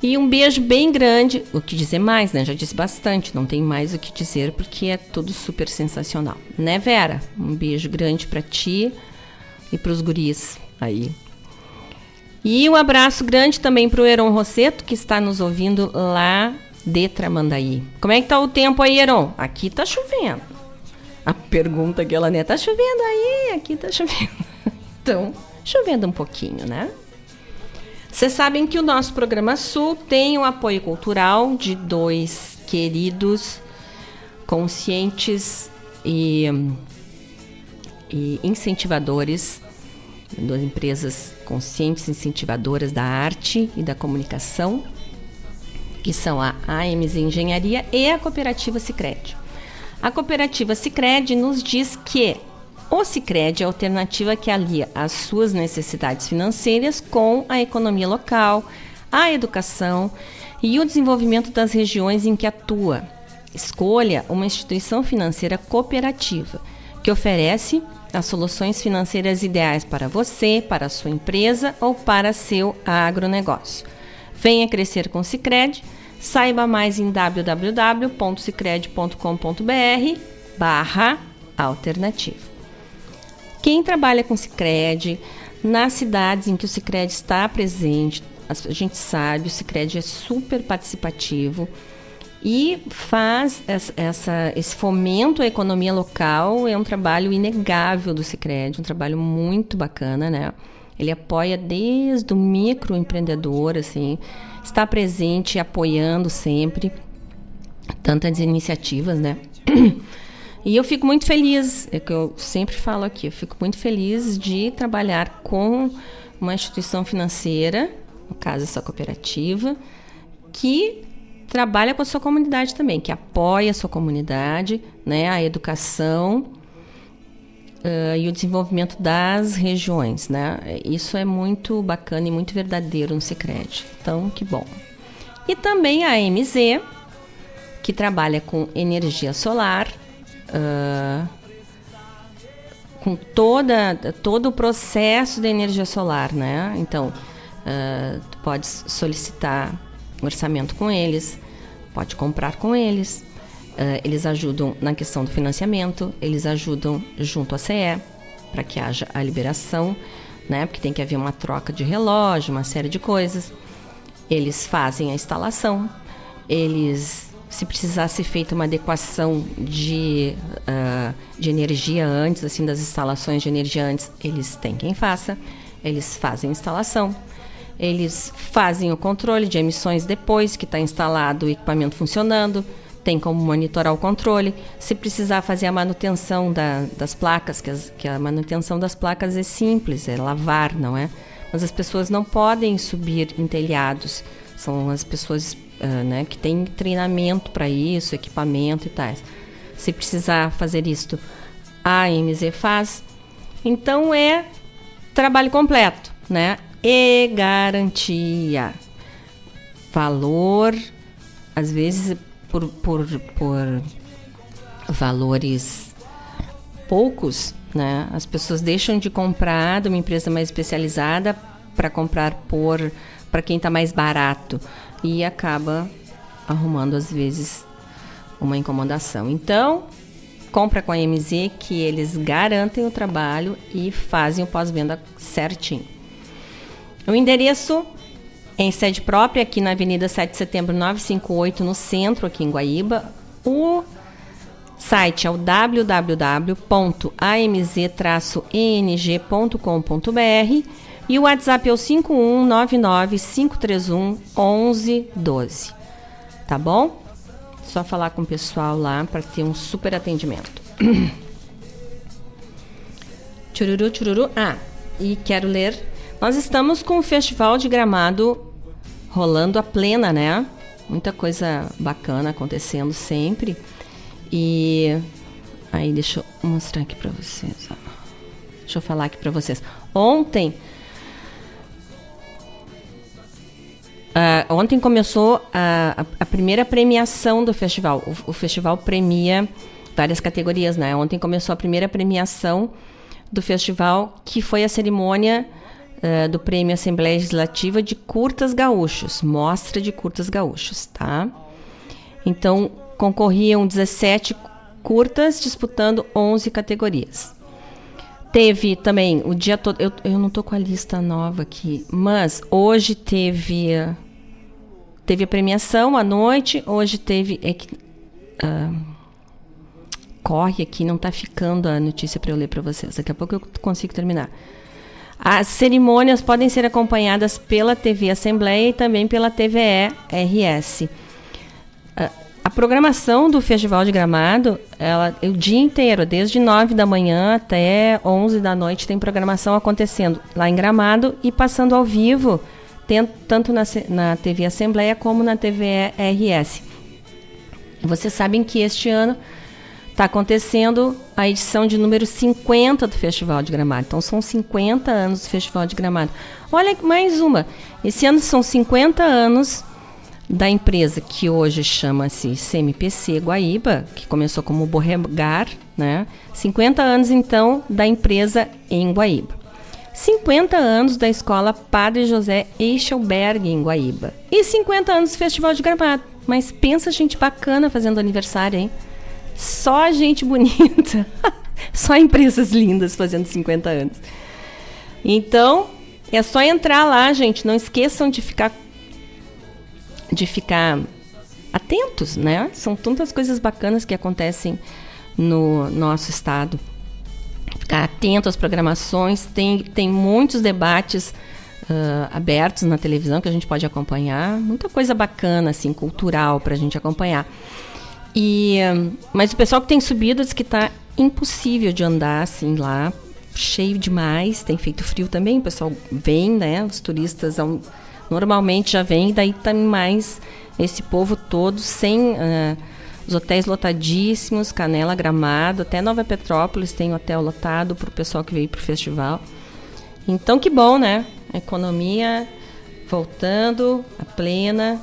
E um beijo bem grande, o que dizer mais, né? Já disse bastante, não tem mais o que dizer porque é tudo super sensacional. Né, Vera? Um beijo grande para ti e para os guris aí. E um abraço grande também para o Heron Rosseto, que está nos ouvindo lá de Tramandaí. Como é que tá o tempo aí, Heron? Aqui tá chovendo. A pergunta que ela né, tá chovendo aí? Aqui tá chovendo. Então, chovendo um pouquinho, né? Vocês sabem que o nosso programa Sul tem o apoio cultural de dois queridos, conscientes e, e incentivadores, duas empresas conscientes e incentivadoras da arte e da comunicação, que são a AMZ Engenharia e a Cooperativa Sicredi. A Cooperativa Sicredi nos diz que o Sicredi é a alternativa que alia as suas necessidades financeiras com a economia local, a educação e o desenvolvimento das regiões em que atua. Escolha uma instituição financeira cooperativa que oferece as soluções financeiras ideais para você, para a sua empresa ou para seu agronegócio. Venha crescer com o Sicredi. Saiba mais em www.sicredi.com.br barra alternativa. Quem trabalha com Sicredi nas cidades em que o Sicredi está presente, a gente sabe, o Sicredi é super participativo e faz essa, esse fomento à economia local é um trabalho inegável do Sicredi, um trabalho muito bacana, né? Ele apoia desde o microempreendedor, assim, está presente, apoiando sempre tantas iniciativas, né? E eu fico muito feliz, é que eu sempre falo aqui, eu fico muito feliz de trabalhar com uma instituição financeira, no caso essa cooperativa, que trabalha com a sua comunidade também, que apoia a sua comunidade, né, a educação uh, e o desenvolvimento das regiões, né? Isso é muito bacana e muito verdadeiro no Sicredi. Então, que bom. E também a MZ, que trabalha com energia solar, uh, com toda, todo o processo da energia solar, né? Então, uh, tu pode solicitar orçamento com eles, pode comprar com eles. Uh, eles ajudam na questão do financiamento, eles ajudam junto à CE para que haja a liberação, né? Porque tem que haver uma troca de relógio, uma série de coisas. Eles fazem a instalação, eles se precisasse feita uma adequação de, uh, de energia antes, assim, das instalações de energia antes, eles têm quem faça, eles fazem a instalação, eles fazem o controle de emissões depois que está instalado o equipamento funcionando, tem como monitorar o controle. Se precisar fazer a manutenção da, das placas, que, as, que, a manutenção das placas é simples, é lavar, não é? mas as pessoas não podem subir em telhados. São as pessoas ah, né, que têm treinamento para isso, equipamento e tais. Se precisar fazer isto, a MZ faz. Então é trabalho completo, né? E garantia. Valor, às vezes por, por, por valores poucos, né? As pessoas deixam de comprar de uma empresa mais especializada para comprar por para quem está mais barato e acaba arrumando às vezes uma incomodação. Então, compra com a MZ que eles garantem o trabalho e fazem o pós-venda certinho. O endereço em sede própria aqui na Avenida 7 de Setembro 958 no centro aqui em Guaíba. O site é o www.amz-eng.com.br e o WhatsApp é o 5199-531-1112. Tá bom? Só falar com o pessoal lá para ter um super atendimento. Chururu, chururu. Ah, e quero ler. Nós estamos com o Festival de Gramado rolando a plena, né? Muita coisa bacana acontecendo sempre. E aí, deixa eu mostrar aqui para vocês. Ó. Deixa eu falar aqui para vocês. Ontem Uh, ontem começou a, a, primeira premiação do festival. O, o, festival premia várias categorias, né? Ontem começou a primeira premiação do festival, que foi a cerimônia uh, do Prêmio Assembleia Legislativa de Curtas Gaúchos, mostra de curtas gaúchos, tá? Então concorriam 17 curtas disputando 11 categorias. Teve também o dia todo. Eu, eu não tô com a lista nova aqui, mas hoje teve. Teve a premiação à noite, hoje teve. É que, uh, corre aqui, não tá ficando a notícia para eu ler para vocês. Daqui a pouco eu consigo terminar. As cerimônias podem ser acompanhadas pela TV Assembleia e também pela TVE RS. A programação do Festival de Gramado, ela, o dia inteiro, desde 9 da manhã até 11 da noite, tem programação acontecendo lá em Gramado e passando ao vivo, tanto na, na TV Assembleia como na TV RS. Vocês sabem que este ano está acontecendo a edição de número 50 do Festival de Gramado. Então são 50 anos do Festival de Gramado. Olha mais uma. Esse ano são 50 anos da empresa que hoje chama-se CMPC Guaíba, que começou como Borregar, né? 50 anos então da empresa em Guaíba. 50 anos da escola Padre José Eichelberg em Guaíba. E 50 anos do Festival de Gramado. Mas pensa gente bacana fazendo aniversário, hein? Só gente bonita. só empresas lindas fazendo 50 anos. Então, é só entrar lá, gente. Não esqueçam de ficar de ficar atentos, né? São tantas coisas bacanas que acontecem no nosso estado. Ficar atento às programações, tem, tem muitos debates uh, abertos na televisão que a gente pode acompanhar, muita coisa bacana, assim, cultural para a gente acompanhar. E, mas o pessoal que tem subido diz que está impossível de andar assim lá, cheio demais, tem feito frio também, o pessoal vem, né? Os turistas normalmente já vem, daí tem mais esse povo todo sem uh, os hotéis lotadíssimos, Canela, Gramado, até Nova Petrópolis tem hotel lotado para o pessoal que veio para o festival. Então que bom, né? A economia voltando a plena,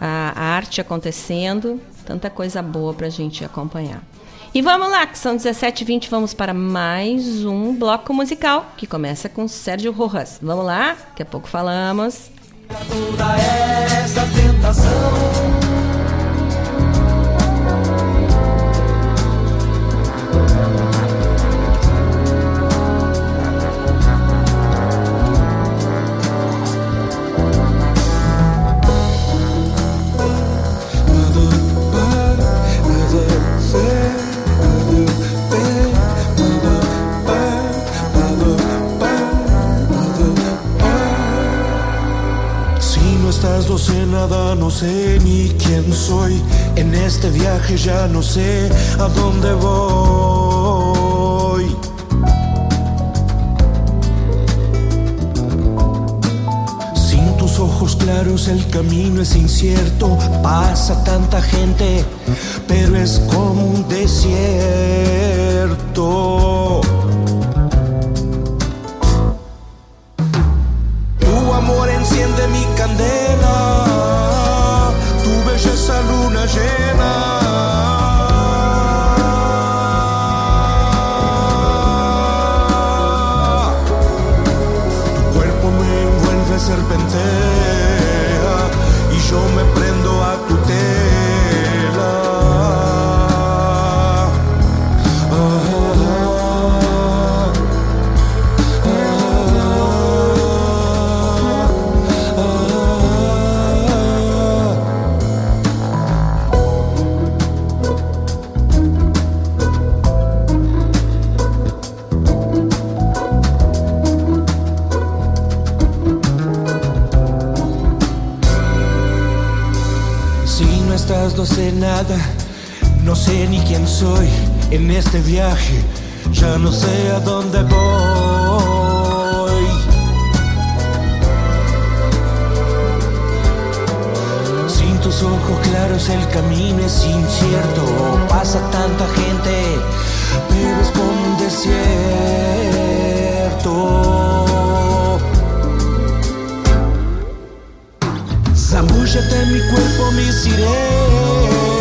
a arte acontecendo, tanta coisa boa para a gente acompanhar. E vamos lá, que são 17h20, vamos para mais um bloco musical que começa com Sérgio Rojas. Vamos lá, daqui a pouco falamos toda essa tentação. Nada, no sé ni quién soy. En este viaje ya no sé a dónde voy. claros, el camino es incierto, pasa tanta gente, pero es como un desierto. Tu amor enciende mi sé ni quién soy en este viaje, ya no sé a dónde voy. Sin tus ojos claros el camino es incierto, pasa tanta gente, pero es como un desierto. Zambúllate mi cuerpo, mi sirena.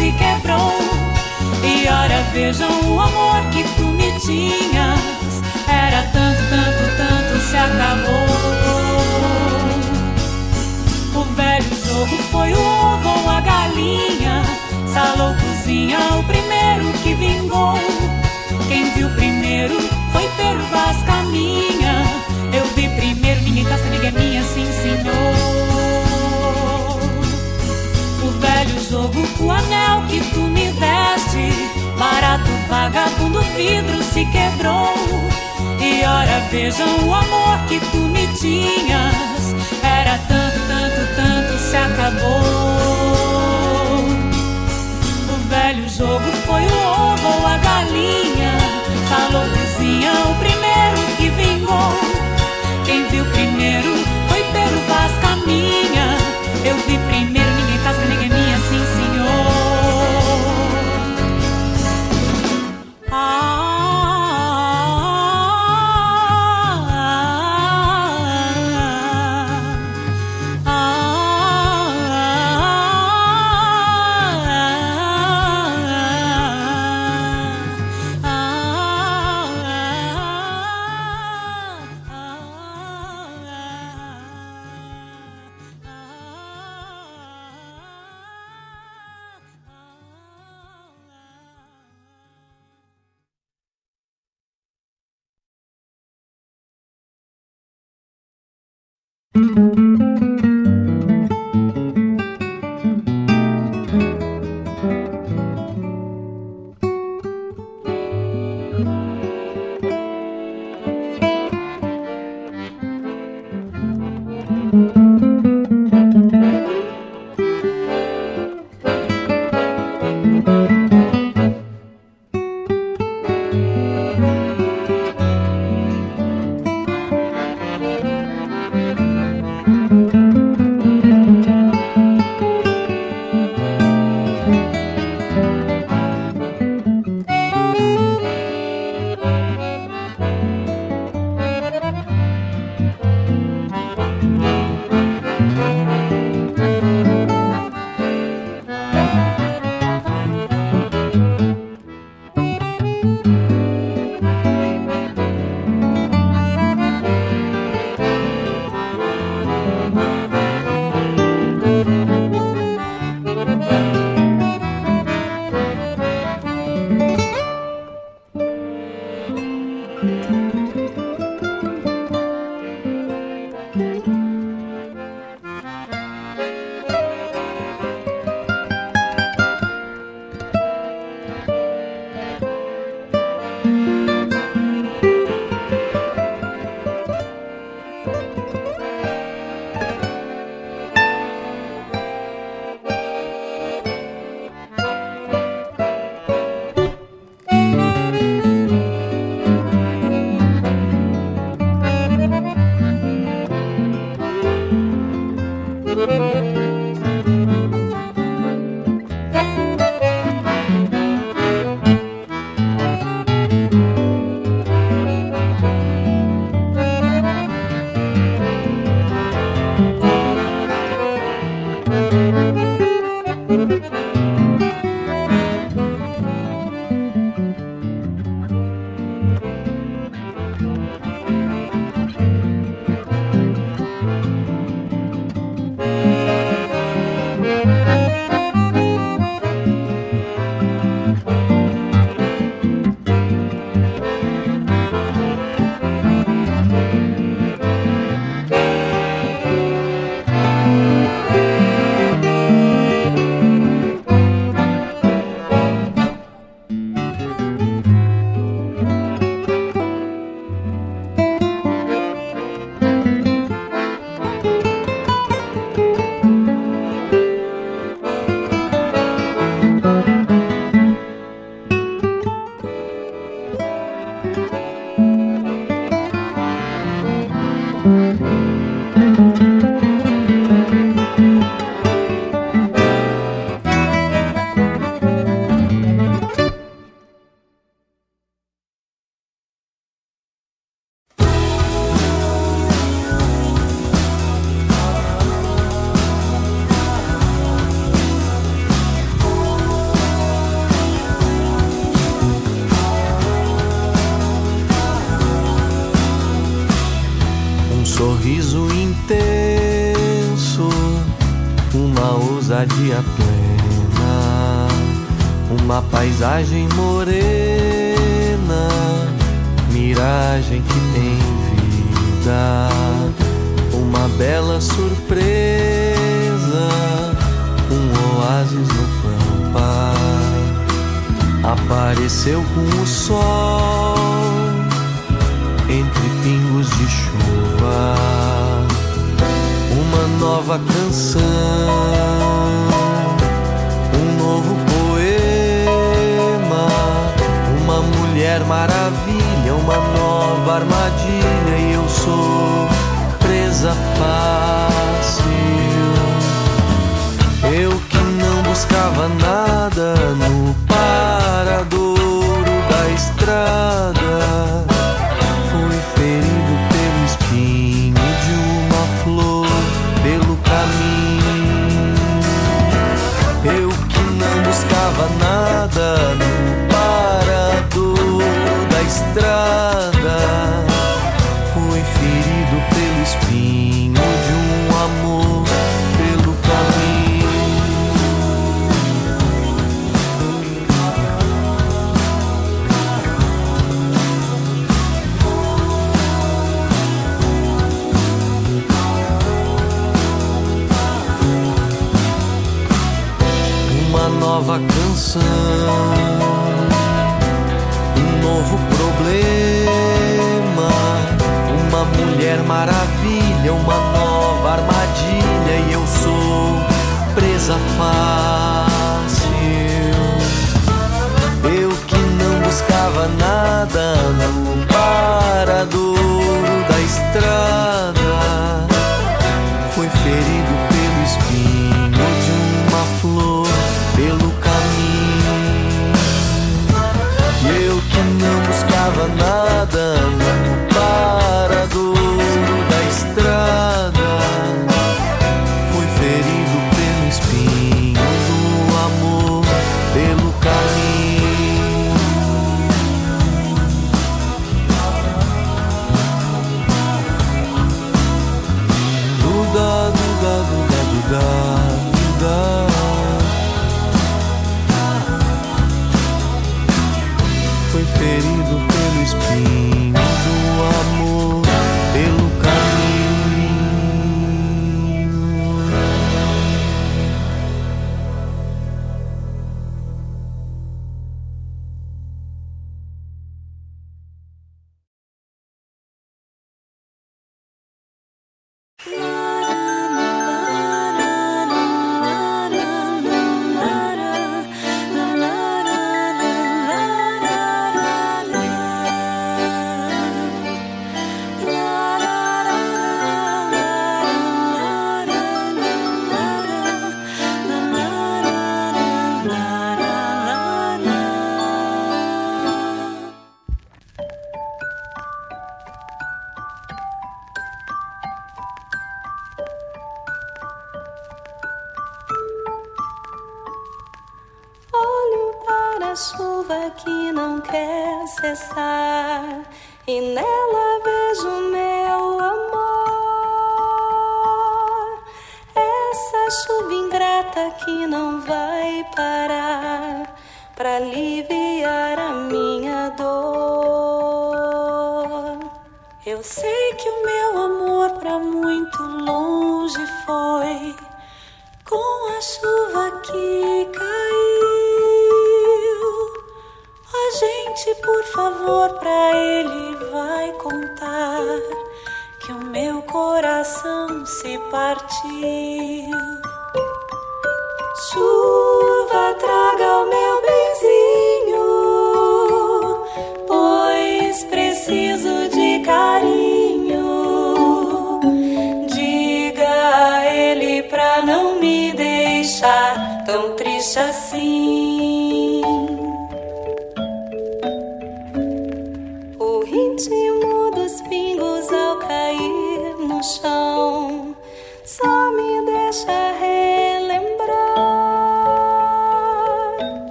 Se quebrou. E ora vejam o amor que tu me tinhas. Era tanto, tanto, tanto, se acabou. O velho jogo foi o ovo ou a galinha. Salou, cozinha, o primeiro que vingou. Quem viu primeiro foi Pero Vaz Caminha. Eu vi primeiro, ninguém tasca, ninguém é minha, sim senhor. Velho jogo, o anel que tu me deste. Barato, vagabundo, vidro se quebrou. E ora vejam o amor que tu me tinhas. Era tanto, tanto, tanto, se acabou. O velho jogo foi o ovo ou a galinha. Salou, cozinha, o primeiro que vingou. Quem viu primeiro foi Pero Vaz Caminha. Eu vi primeiro,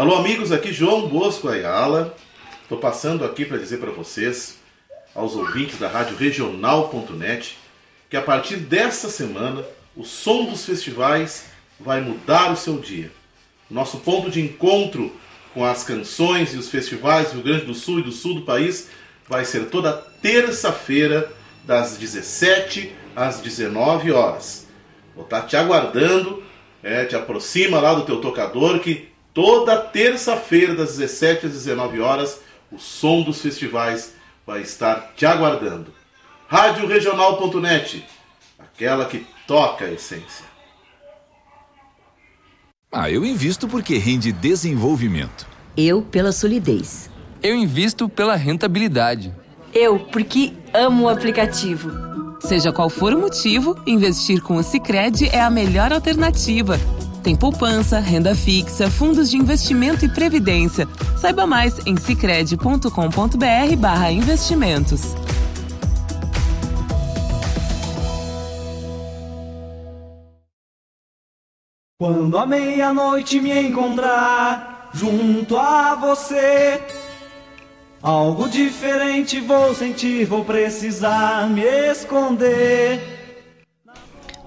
Alô, amigos, aqui João Bosco Ayala. Estou passando aqui para dizer para vocês, aos ouvintes da Rádio Regional.net, que a partir desta semana o som dos festivais vai mudar o seu dia. Nosso ponto de encontro com as canções e os festivais do Rio Grande do Sul e do sul do país vai ser toda terça-feira, das 17 às 19 horas. Vou estar te aguardando, é, te aproxima lá do teu tocador que toda terça-feira, das 17 às 19 horas, o som dos festivais vai estar te aguardando. Rádio Regional.net, aquela que toca a essência. Ah, eu invisto porque rende desenvolvimento. Eu pela solidez. Eu invisto pela rentabilidade. Eu porque amo o aplicativo. Seja qual for o motivo, investir com o Sicredi é a melhor alternativa. Tem poupança, renda fixa, fundos de investimento e previdência. Saiba mais em sicredi.com.br/barra investimentos. Quando a meia-noite me encontrar junto a você, algo diferente vou sentir, vou precisar me esconder.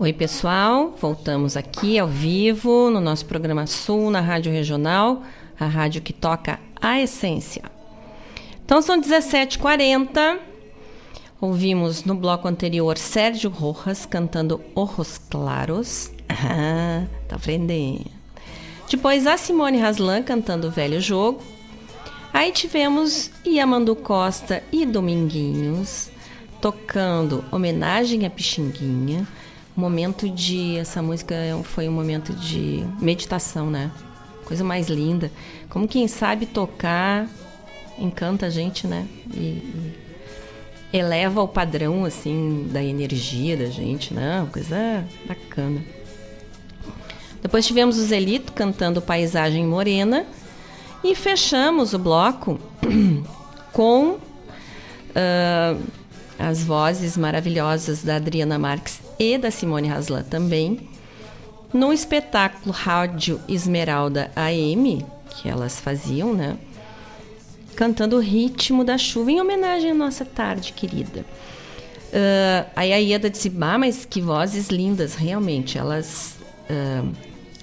Oi, pessoal, voltamos aqui ao vivo no nosso programa Sul, na Rádio Regional, a rádio que toca a essência. Então são 17h40. Ouvimos no bloco anterior Sérgio Rojas cantando Orros Claros. Ah, tá aprendendo. Depois a Simone Haslan cantando Velho Jogo. Aí tivemos Yamandu Costa e Dominguinhos tocando Homenagem a Pixinguinha. Momento de. Essa música foi um momento de meditação, né? Coisa mais linda. Como quem sabe tocar encanta a gente, né? E, e eleva o padrão, assim, da energia da gente, né? Coisa bacana. Depois tivemos o Zelito cantando Paisagem Morena. E fechamos o bloco com uh, as vozes maravilhosas da Adriana Marques e da Simone Haslan também, no espetáculo Rádio Esmeralda AM, que elas faziam, né? Cantando o ritmo da chuva em homenagem à nossa tarde querida. Uh, aí a Ieda disse, bah, mas que vozes lindas, realmente. Elas. Uh,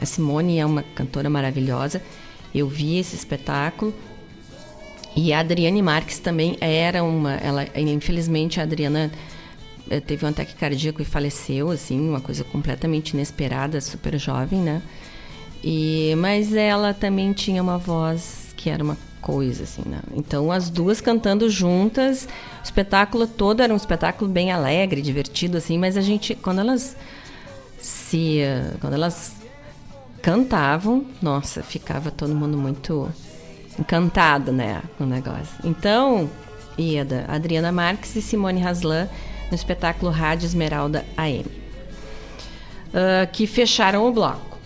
a Simone é uma cantora maravilhosa. Eu vi esse espetáculo. E a Adriane Marques também era uma. Ela, infelizmente, a Adriana eh, teve um ataque cardíaco e faleceu, assim, uma coisa completamente inesperada, super jovem, né? E, mas ela também tinha uma voz que era uma coisa, assim, né? Então, as duas cantando juntas, o espetáculo todo era um espetáculo bem alegre, divertido, assim, mas a gente, quando elas se. Quando elas cantavam, nossa, ficava todo mundo muito encantado, né, com o negócio. Então, Ieda, Adriana Marques e Simone Haslan no espetáculo Rádio Esmeralda AM, uh, que fecharam o bloco.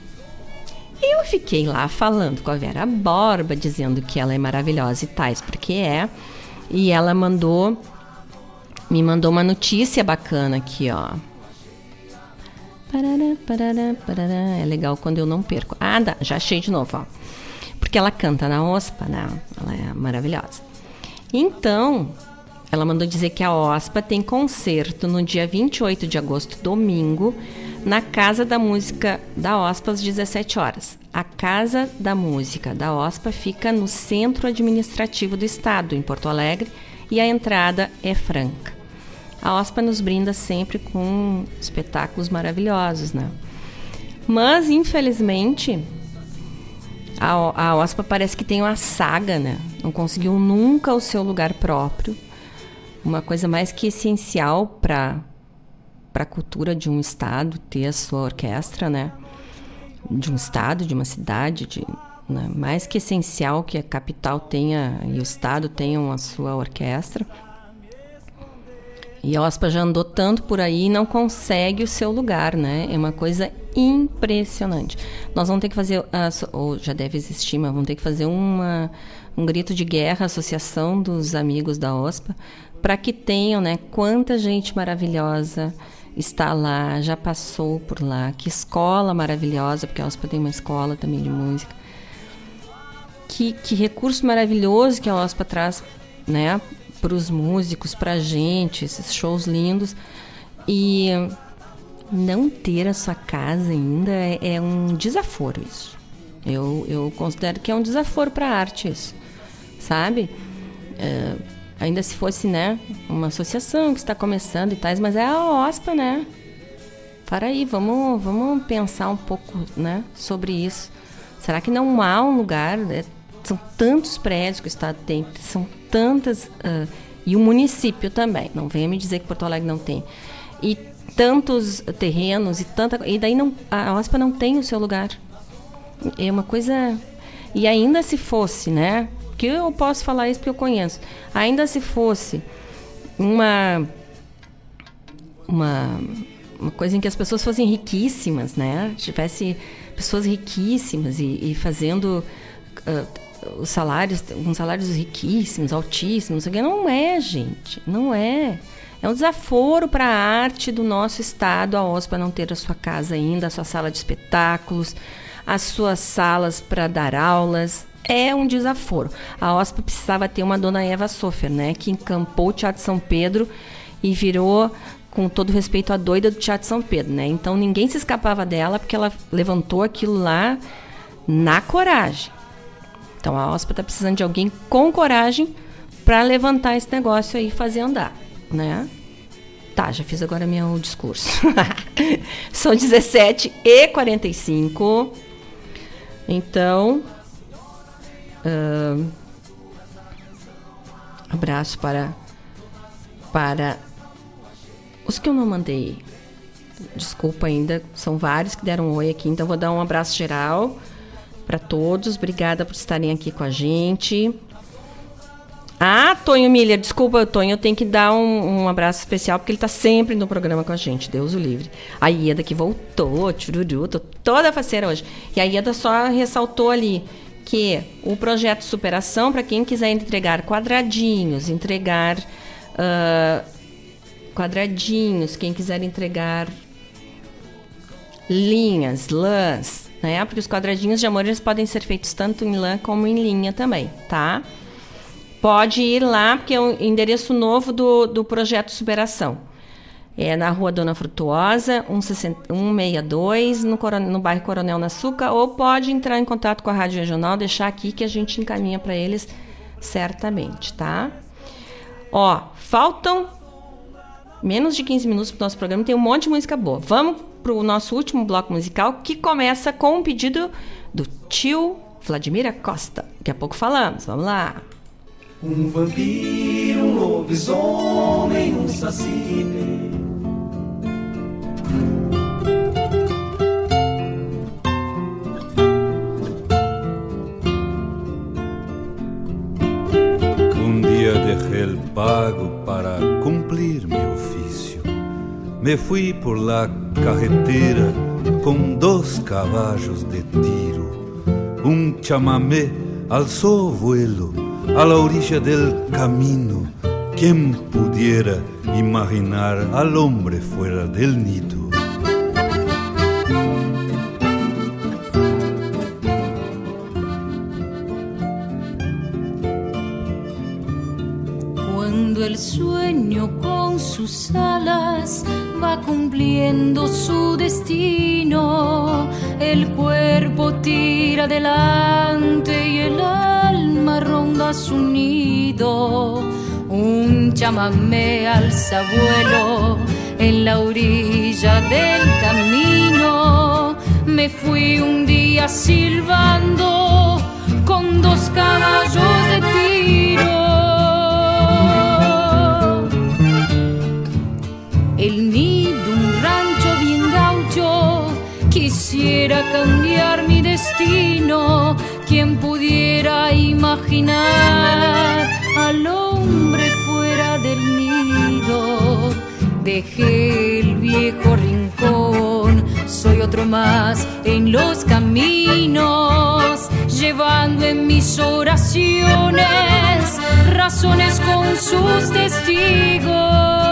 Eu fiquei lá falando com a Vera Borba, dizendo que ela é maravilhosa e tais, porque é. E ela mandou, me mandou uma notícia bacana aqui, ó. Parará, parará, parará. É legal quando eu não perco. Ah, dá, já achei de novo, ó. Porque ela canta na OSPA, né? Ela é maravilhosa. Então, ela mandou dizer que a OSPA tem concerto no dia 28 de agosto, domingo, na Casa da Música da OSPA às 17 horas. A Casa da Música da OSPA fica no centro administrativo do estado, em Porto Alegre, e a entrada é franca. A OSPA nos brinda sempre com espetáculos maravilhosos, né? Mas, infelizmente, a, a OSPA parece que tem uma saga, né? Não conseguiu nunca o seu lugar próprio. Uma coisa mais que essencial para a cultura de um estado ter a sua orquestra, né? De um estado, de uma cidade, de, né? mais que essencial que a capital tenha e o estado tenham a sua orquestra. E a OSPA já andou tanto por aí e não consegue o seu lugar, né? É uma coisa impressionante. Nós vamos ter que fazer, ou já deve existir, mas vamos ter que fazer uma, um grito de guerra, associação dos amigos da OSPA, para que tenham, né? Quanta gente maravilhosa está lá, já passou por lá, que escola maravilhosa, porque a OSPA tem uma escola também de música. Que, que recurso maravilhoso que a OSPA traz, né? Para os músicos, para a gente, esses shows lindos. E não ter a sua casa ainda é, é um desaforo isso. Eu, eu considero que é um desaforo para a arte isso, sabe? É, ainda se fosse, né, uma associação que está começando e tais, mas é a OSPA, né? Para aí, vamos, vamos pensar um pouco, né, sobre isso. Será que não há um lugar? É, são tantos prédios que o Estado tem, são tantas. Uh, e o município também. Não venha me dizer que Porto Alegre não tem. E tantos terrenos e tanta. E daí não, a OSPA não tem o seu lugar. É uma coisa. E ainda se fosse, né? Que eu posso falar isso porque eu conheço. Ainda se fosse uma. Uma, uma coisa em que as pessoas fossem riquíssimas, né? Tivesse pessoas riquíssimas e, e fazendo. Uh, os salários, uns salários riquíssimos, altíssimos, não é, gente, não é. É um desaforo para a arte do nosso estado, a OSPA não ter a sua casa ainda, a sua sala de espetáculos, as suas salas para dar aulas. É um desaforo. A OSPA precisava ter uma dona Eva Sofer, né, que encampou o Teatro São Pedro e virou com todo respeito a doida do Teatro São Pedro, né? Então ninguém se escapava dela porque ela levantou aquilo lá na coragem. Então a OSPA está precisando de alguém com coragem para levantar esse negócio aí e fazer andar, né? Tá, já fiz agora meu discurso. São 17 e 45. Então, uh, abraço para para os que eu não mandei. Desculpa ainda, são vários que deram um oi aqui, então vou dar um abraço geral para todos. Obrigada por estarem aqui com a gente. Ah, Tonho Miller, desculpa, Tonho, eu tenho que dar um, um abraço especial porque ele está sempre no programa com a gente, Deus o livre. A Ieda que voltou, tchururu, tô toda faceira hoje. E a Ieda só ressaltou ali que o projeto Superação, para quem quiser entregar quadradinhos, entregar uh, quadradinhos, quem quiser entregar linhas, lãs, né? Porque os quadradinhos de amor eles podem ser feitos tanto em lã como em linha também, tá? Pode ir lá, porque é o endereço novo do, do projeto Superação. É na rua Dona Frutuosa, 162, no, no bairro Coronel Naçuca, ou pode entrar em contato com a Rádio Regional, deixar aqui que a gente encaminha para eles certamente, tá? Ó, faltam menos de 15 minutos para o nosso programa, tem um monte de música boa. Vamos para o nosso último bloco musical, que começa com um pedido do tio Vladimir Costa. Daqui a pouco falamos, vamos lá. Um vampiro, um lobisomem, um saci. Um dia deixei el pago para cumprir me fui por la carretera con dos caballos de tiro. Un chamamé alzó vuelo a la orilla del camino. ¿Quién pudiera imaginar al hombre fuera del nido? Cuando el sueño con sus alas cumpliendo su destino, el cuerpo tira adelante y el alma ronda su nido. Un chamamé alza vuelo en la orilla del camino. Me fui un día silbando con dos caballos de tiro. Quisiera cambiar mi destino. Quien pudiera imaginar al hombre fuera del nido. Dejé el viejo rincón, soy otro más en los caminos, llevando en mis oraciones razones con sus testigos.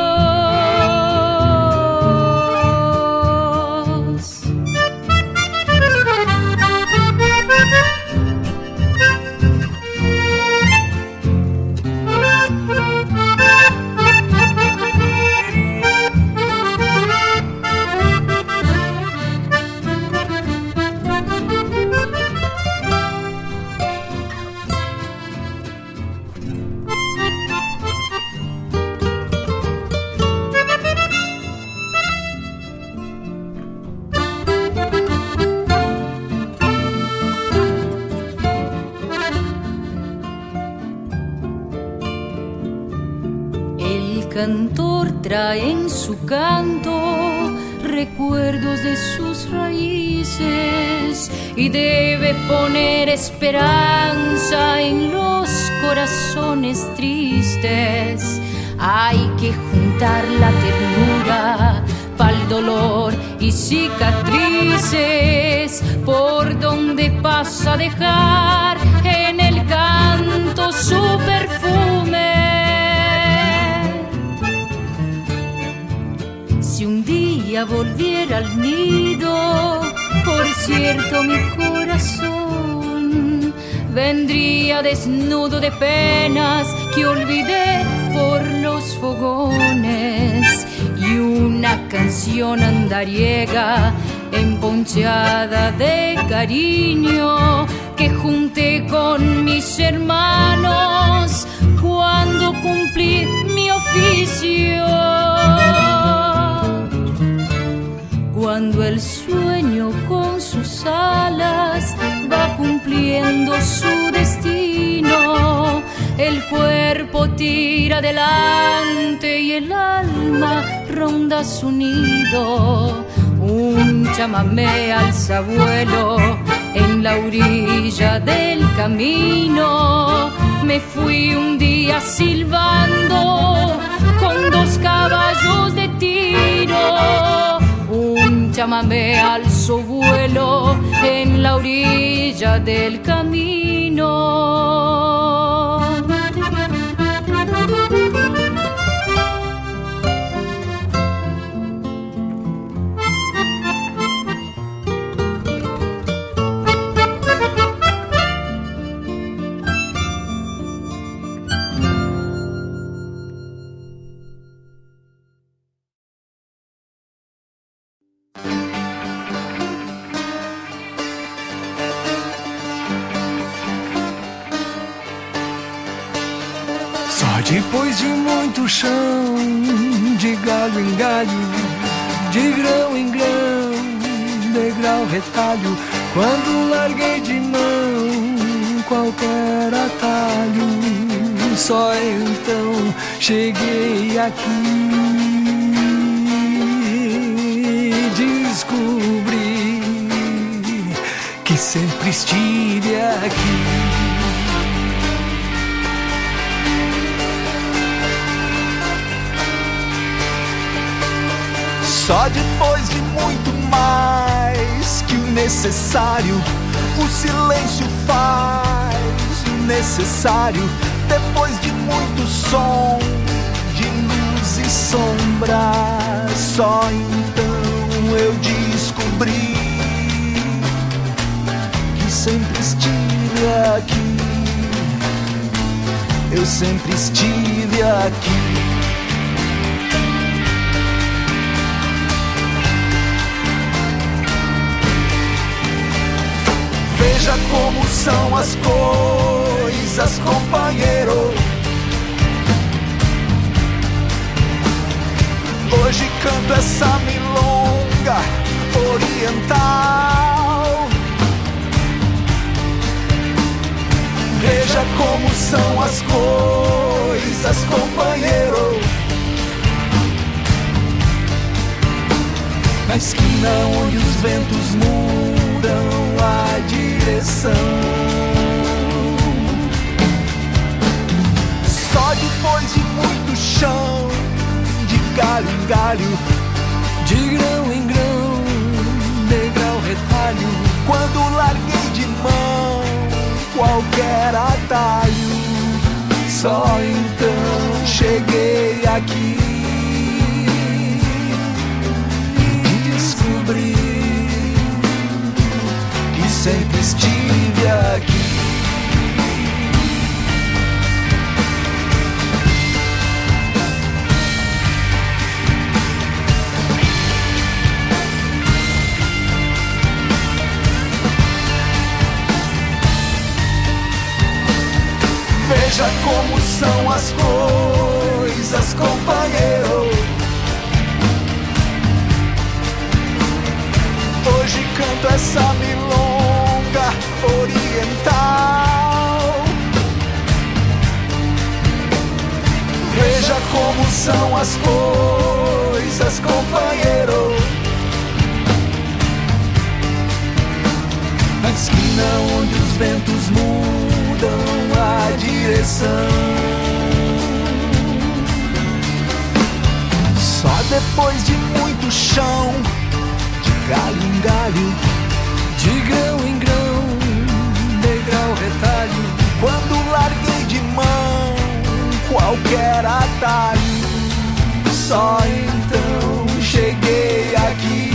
Cantor trae en su canto recuerdos de sus raíces y debe poner esperanza en los corazones tristes. Hay que juntar la ternura pa'l dolor y cicatrices por donde pasa a dejar en el canto su día volviera al nido, por cierto mi corazón vendría desnudo de penas que olvidé por los fogones y una canción andariega emponchada de cariño que junté con mis hermanos cuando cumplí mi oficio. Cuando el sueño con sus alas va cumpliendo su destino, el cuerpo tira adelante y el alma ronda su nido. Un chamamé alza vuelo en la orilla del camino. Me fui un día silbando con dos caballos Un chamamé alzó vuelo en la orilla del camino. Muito chão, de galho em galho, de grão em grão, degrau retalho, quando larguei de mão qualquer atalho, só então cheguei aqui. Descobri que sempre estive aqui. Só depois de muito mais que o necessário, o silêncio faz o necessário. Depois de muito som, de luz e sombra, só então eu descobri que sempre estive aqui. eu sempre estive aqui. Veja como são as coisas, companheiro. Hoje canto essa milonga oriental. Veja como são as coisas, companheiro. Na esquina onde os ventos mudam a direção. Só depois de muito chão, de galho em galho, de grão em grão, degrau retalho, quando larguei de mão qualquer atalho, só então cheguei aqui. Estive aqui. Veja como são as coisas, companheiro. Hoje canto essa milonga oriental. Veja como são as coisas, companheiro. Na esquina onde os ventos mudam a direção. Só depois de muito chão, de galho em galho, de grão em grão, degrau retalho, quando larguei de mão qualquer atalho, só então cheguei aqui.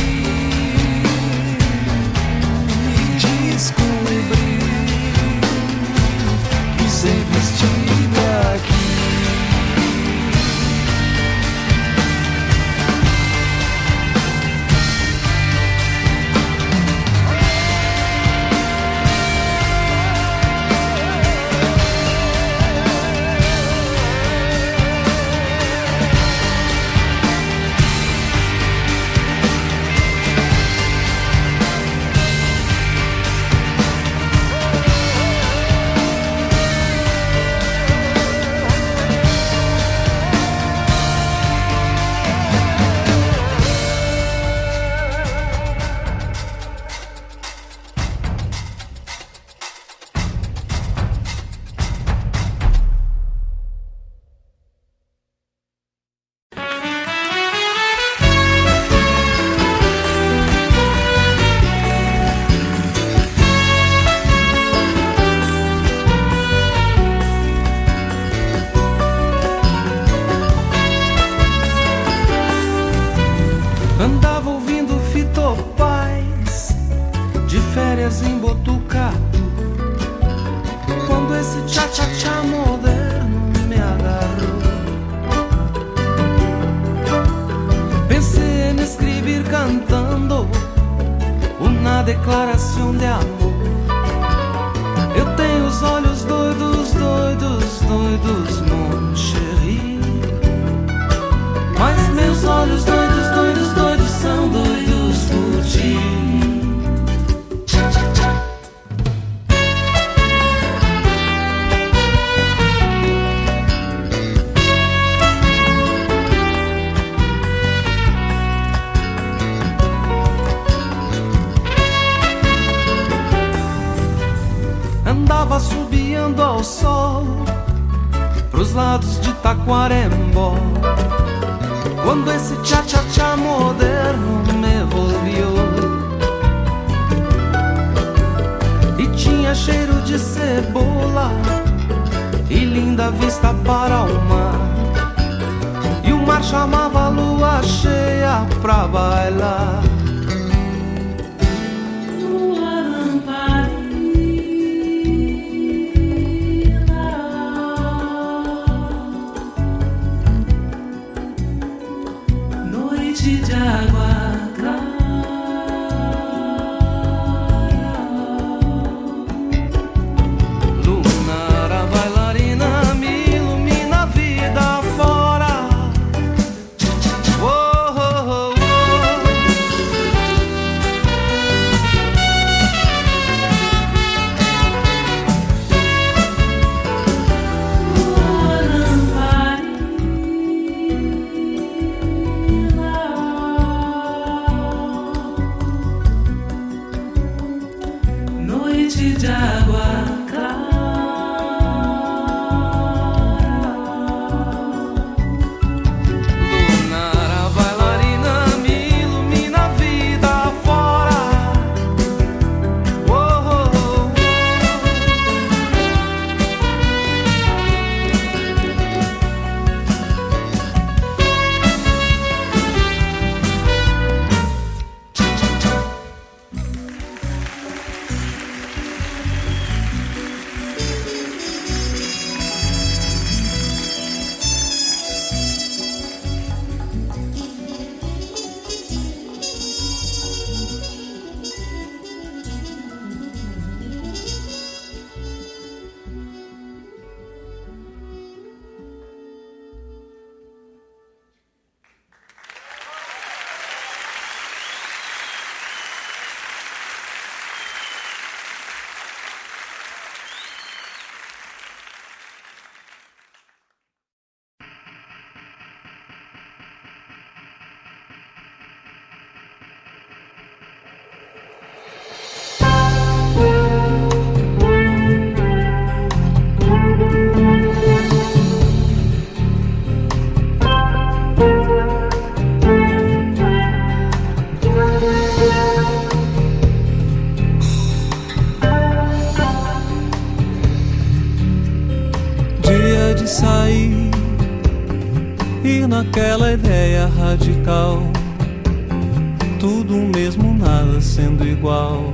Sendo igual,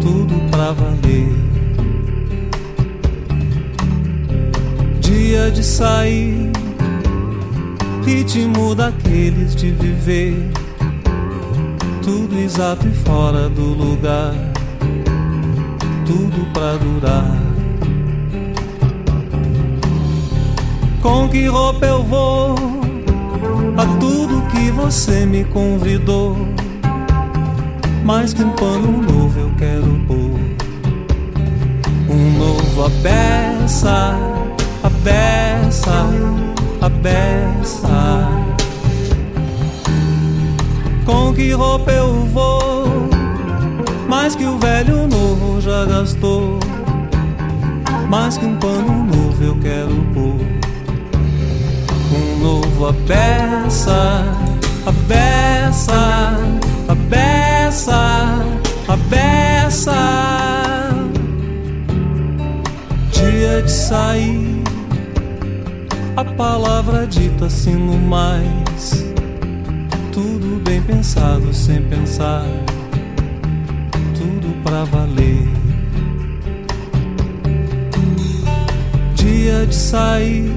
tudo pra valer. Dia de sair, ritmo daqueles de viver, tudo exato e fora do lugar, tudo pra durar. Com que roupa eu vou? A tudo que você me convidou. Mais que um pano novo eu quero pôr. Um novo a beça, a beça, a beça. Com que roupa eu vou? Mais que o velho novo já gastou. Mais que um pano novo eu quero pôr um novo a beça, a beça, a beça, a beça. Dia de sair, a palavra dita assim no mais. Tudo bem pensado sem pensar, tudo pra valer. Dia de sair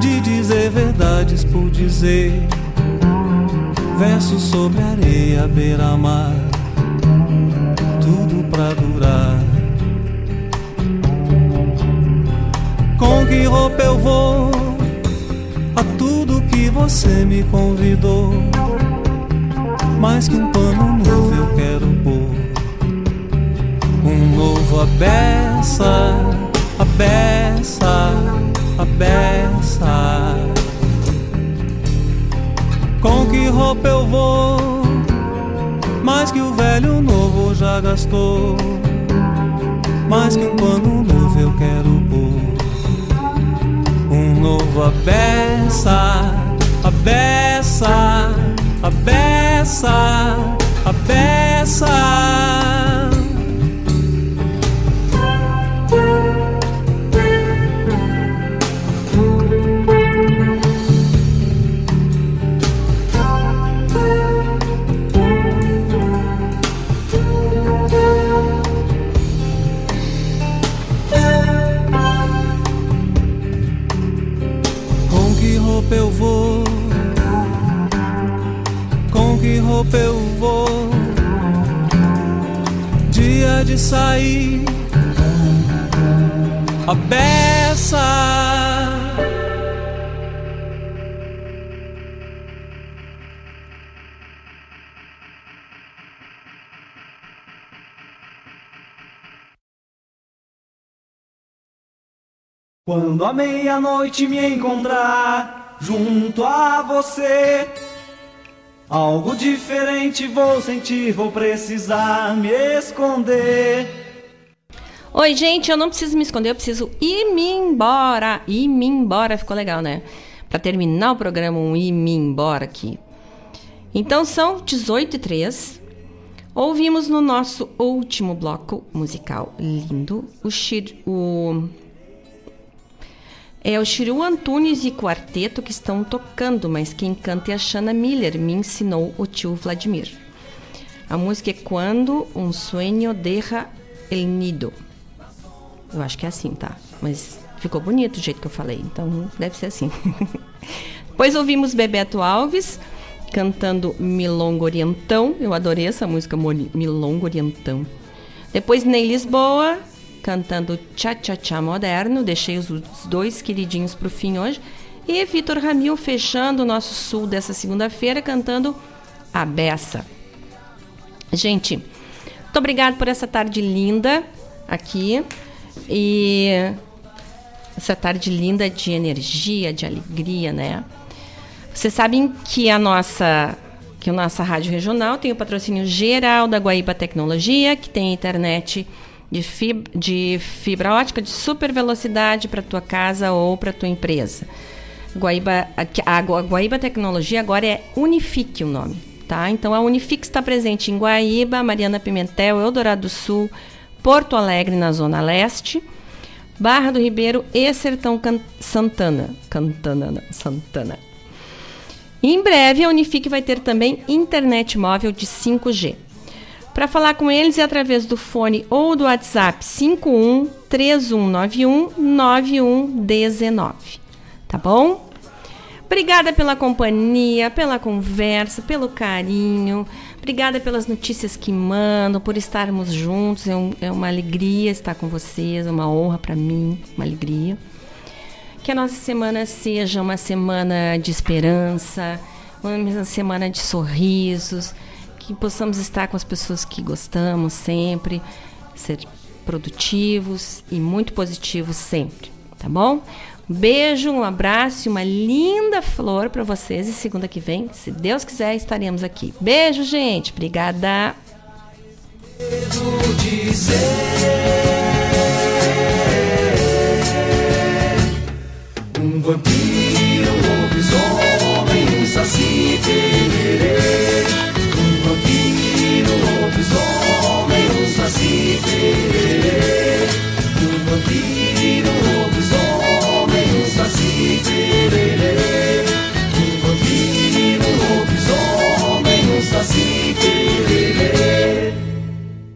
de dizer verdades por dizer. Versos sobre areia, beira-mar, tudo pra durar. Com que roupa eu vou? A tudo que você me convidou. Mais que um pano novo eu quero pôr. Um novo a beça, a beça a beça. Com que roupa eu vou? Mais que o velho novo já gastou. Mais que um pano novo eu quero pôr. Um novo a beça, a beça, a beça, a beça. Quando a meia-noite me encontrar junto a você. Algo diferente vou sentir, vou precisar me esconder. Oi, gente, eu não preciso me esconder, eu preciso ir me embora. Ir me embora ficou legal, né? Para terminar o programa, um ir me embora aqui. Então são 18 e 3. Ouvimos no nosso último bloco musical lindo o, o é o Chiru Antunes e quarteto que estão tocando, mas quem canta é a Shana Miller, me ensinou o tio Vladimir. A música é Quando um Sueño Deja el Nido. Eu acho que é assim, tá? Mas ficou bonito o jeito que eu falei, então deve ser assim. Depois ouvimos Bebeto Alves cantando Milongo Orientão. Eu adorei essa música, Milongo Orientão. Depois Ney Lisboa cantando Tchá Tchá Tchá Moderno. Deixei os dois queridinhos para o fim hoje. E Vitor Ramil fechando o nosso sul dessa segunda-feira cantando A Beça. Gente, muito obrigado por essa tarde linda aqui. E essa tarde linda de energia, de alegria, né? Vocês sabem que a nossa que a nossa rádio regional tem o patrocínio geral da Guaíba Tecnologia, que tem internet de fibra, de fibra ótica de super velocidade para tua casa ou para tua empresa. Guaíba, a Guaíba Tecnologia agora é Unifique o nome, tá? Então a Unifique está presente em Guaíba, Mariana Pimentel, Eldorado do Sul, Porto Alegre na zona leste. Barra do Ribeiro e Sertão Can Santana. Cantana, Santana. Em breve, a Unifique vai ter também internet móvel de 5G. Para falar com eles é através do fone ou do WhatsApp 51 3191 9119. Tá bom? Obrigada pela companhia, pela conversa, pelo carinho. Obrigada pelas notícias que mandam, por estarmos juntos. É, um, é uma alegria estar com vocês, uma honra para mim, uma alegria. Que a nossa semana seja uma semana de esperança, uma semana de sorrisos, que possamos estar com as pessoas que gostamos sempre, ser produtivos e muito positivos sempre, tá bom? Beijo, um abraço e uma linda flor para vocês. E segunda que vem, se Deus quiser, estaremos aqui. Beijo, gente. Obrigada. Um vampiro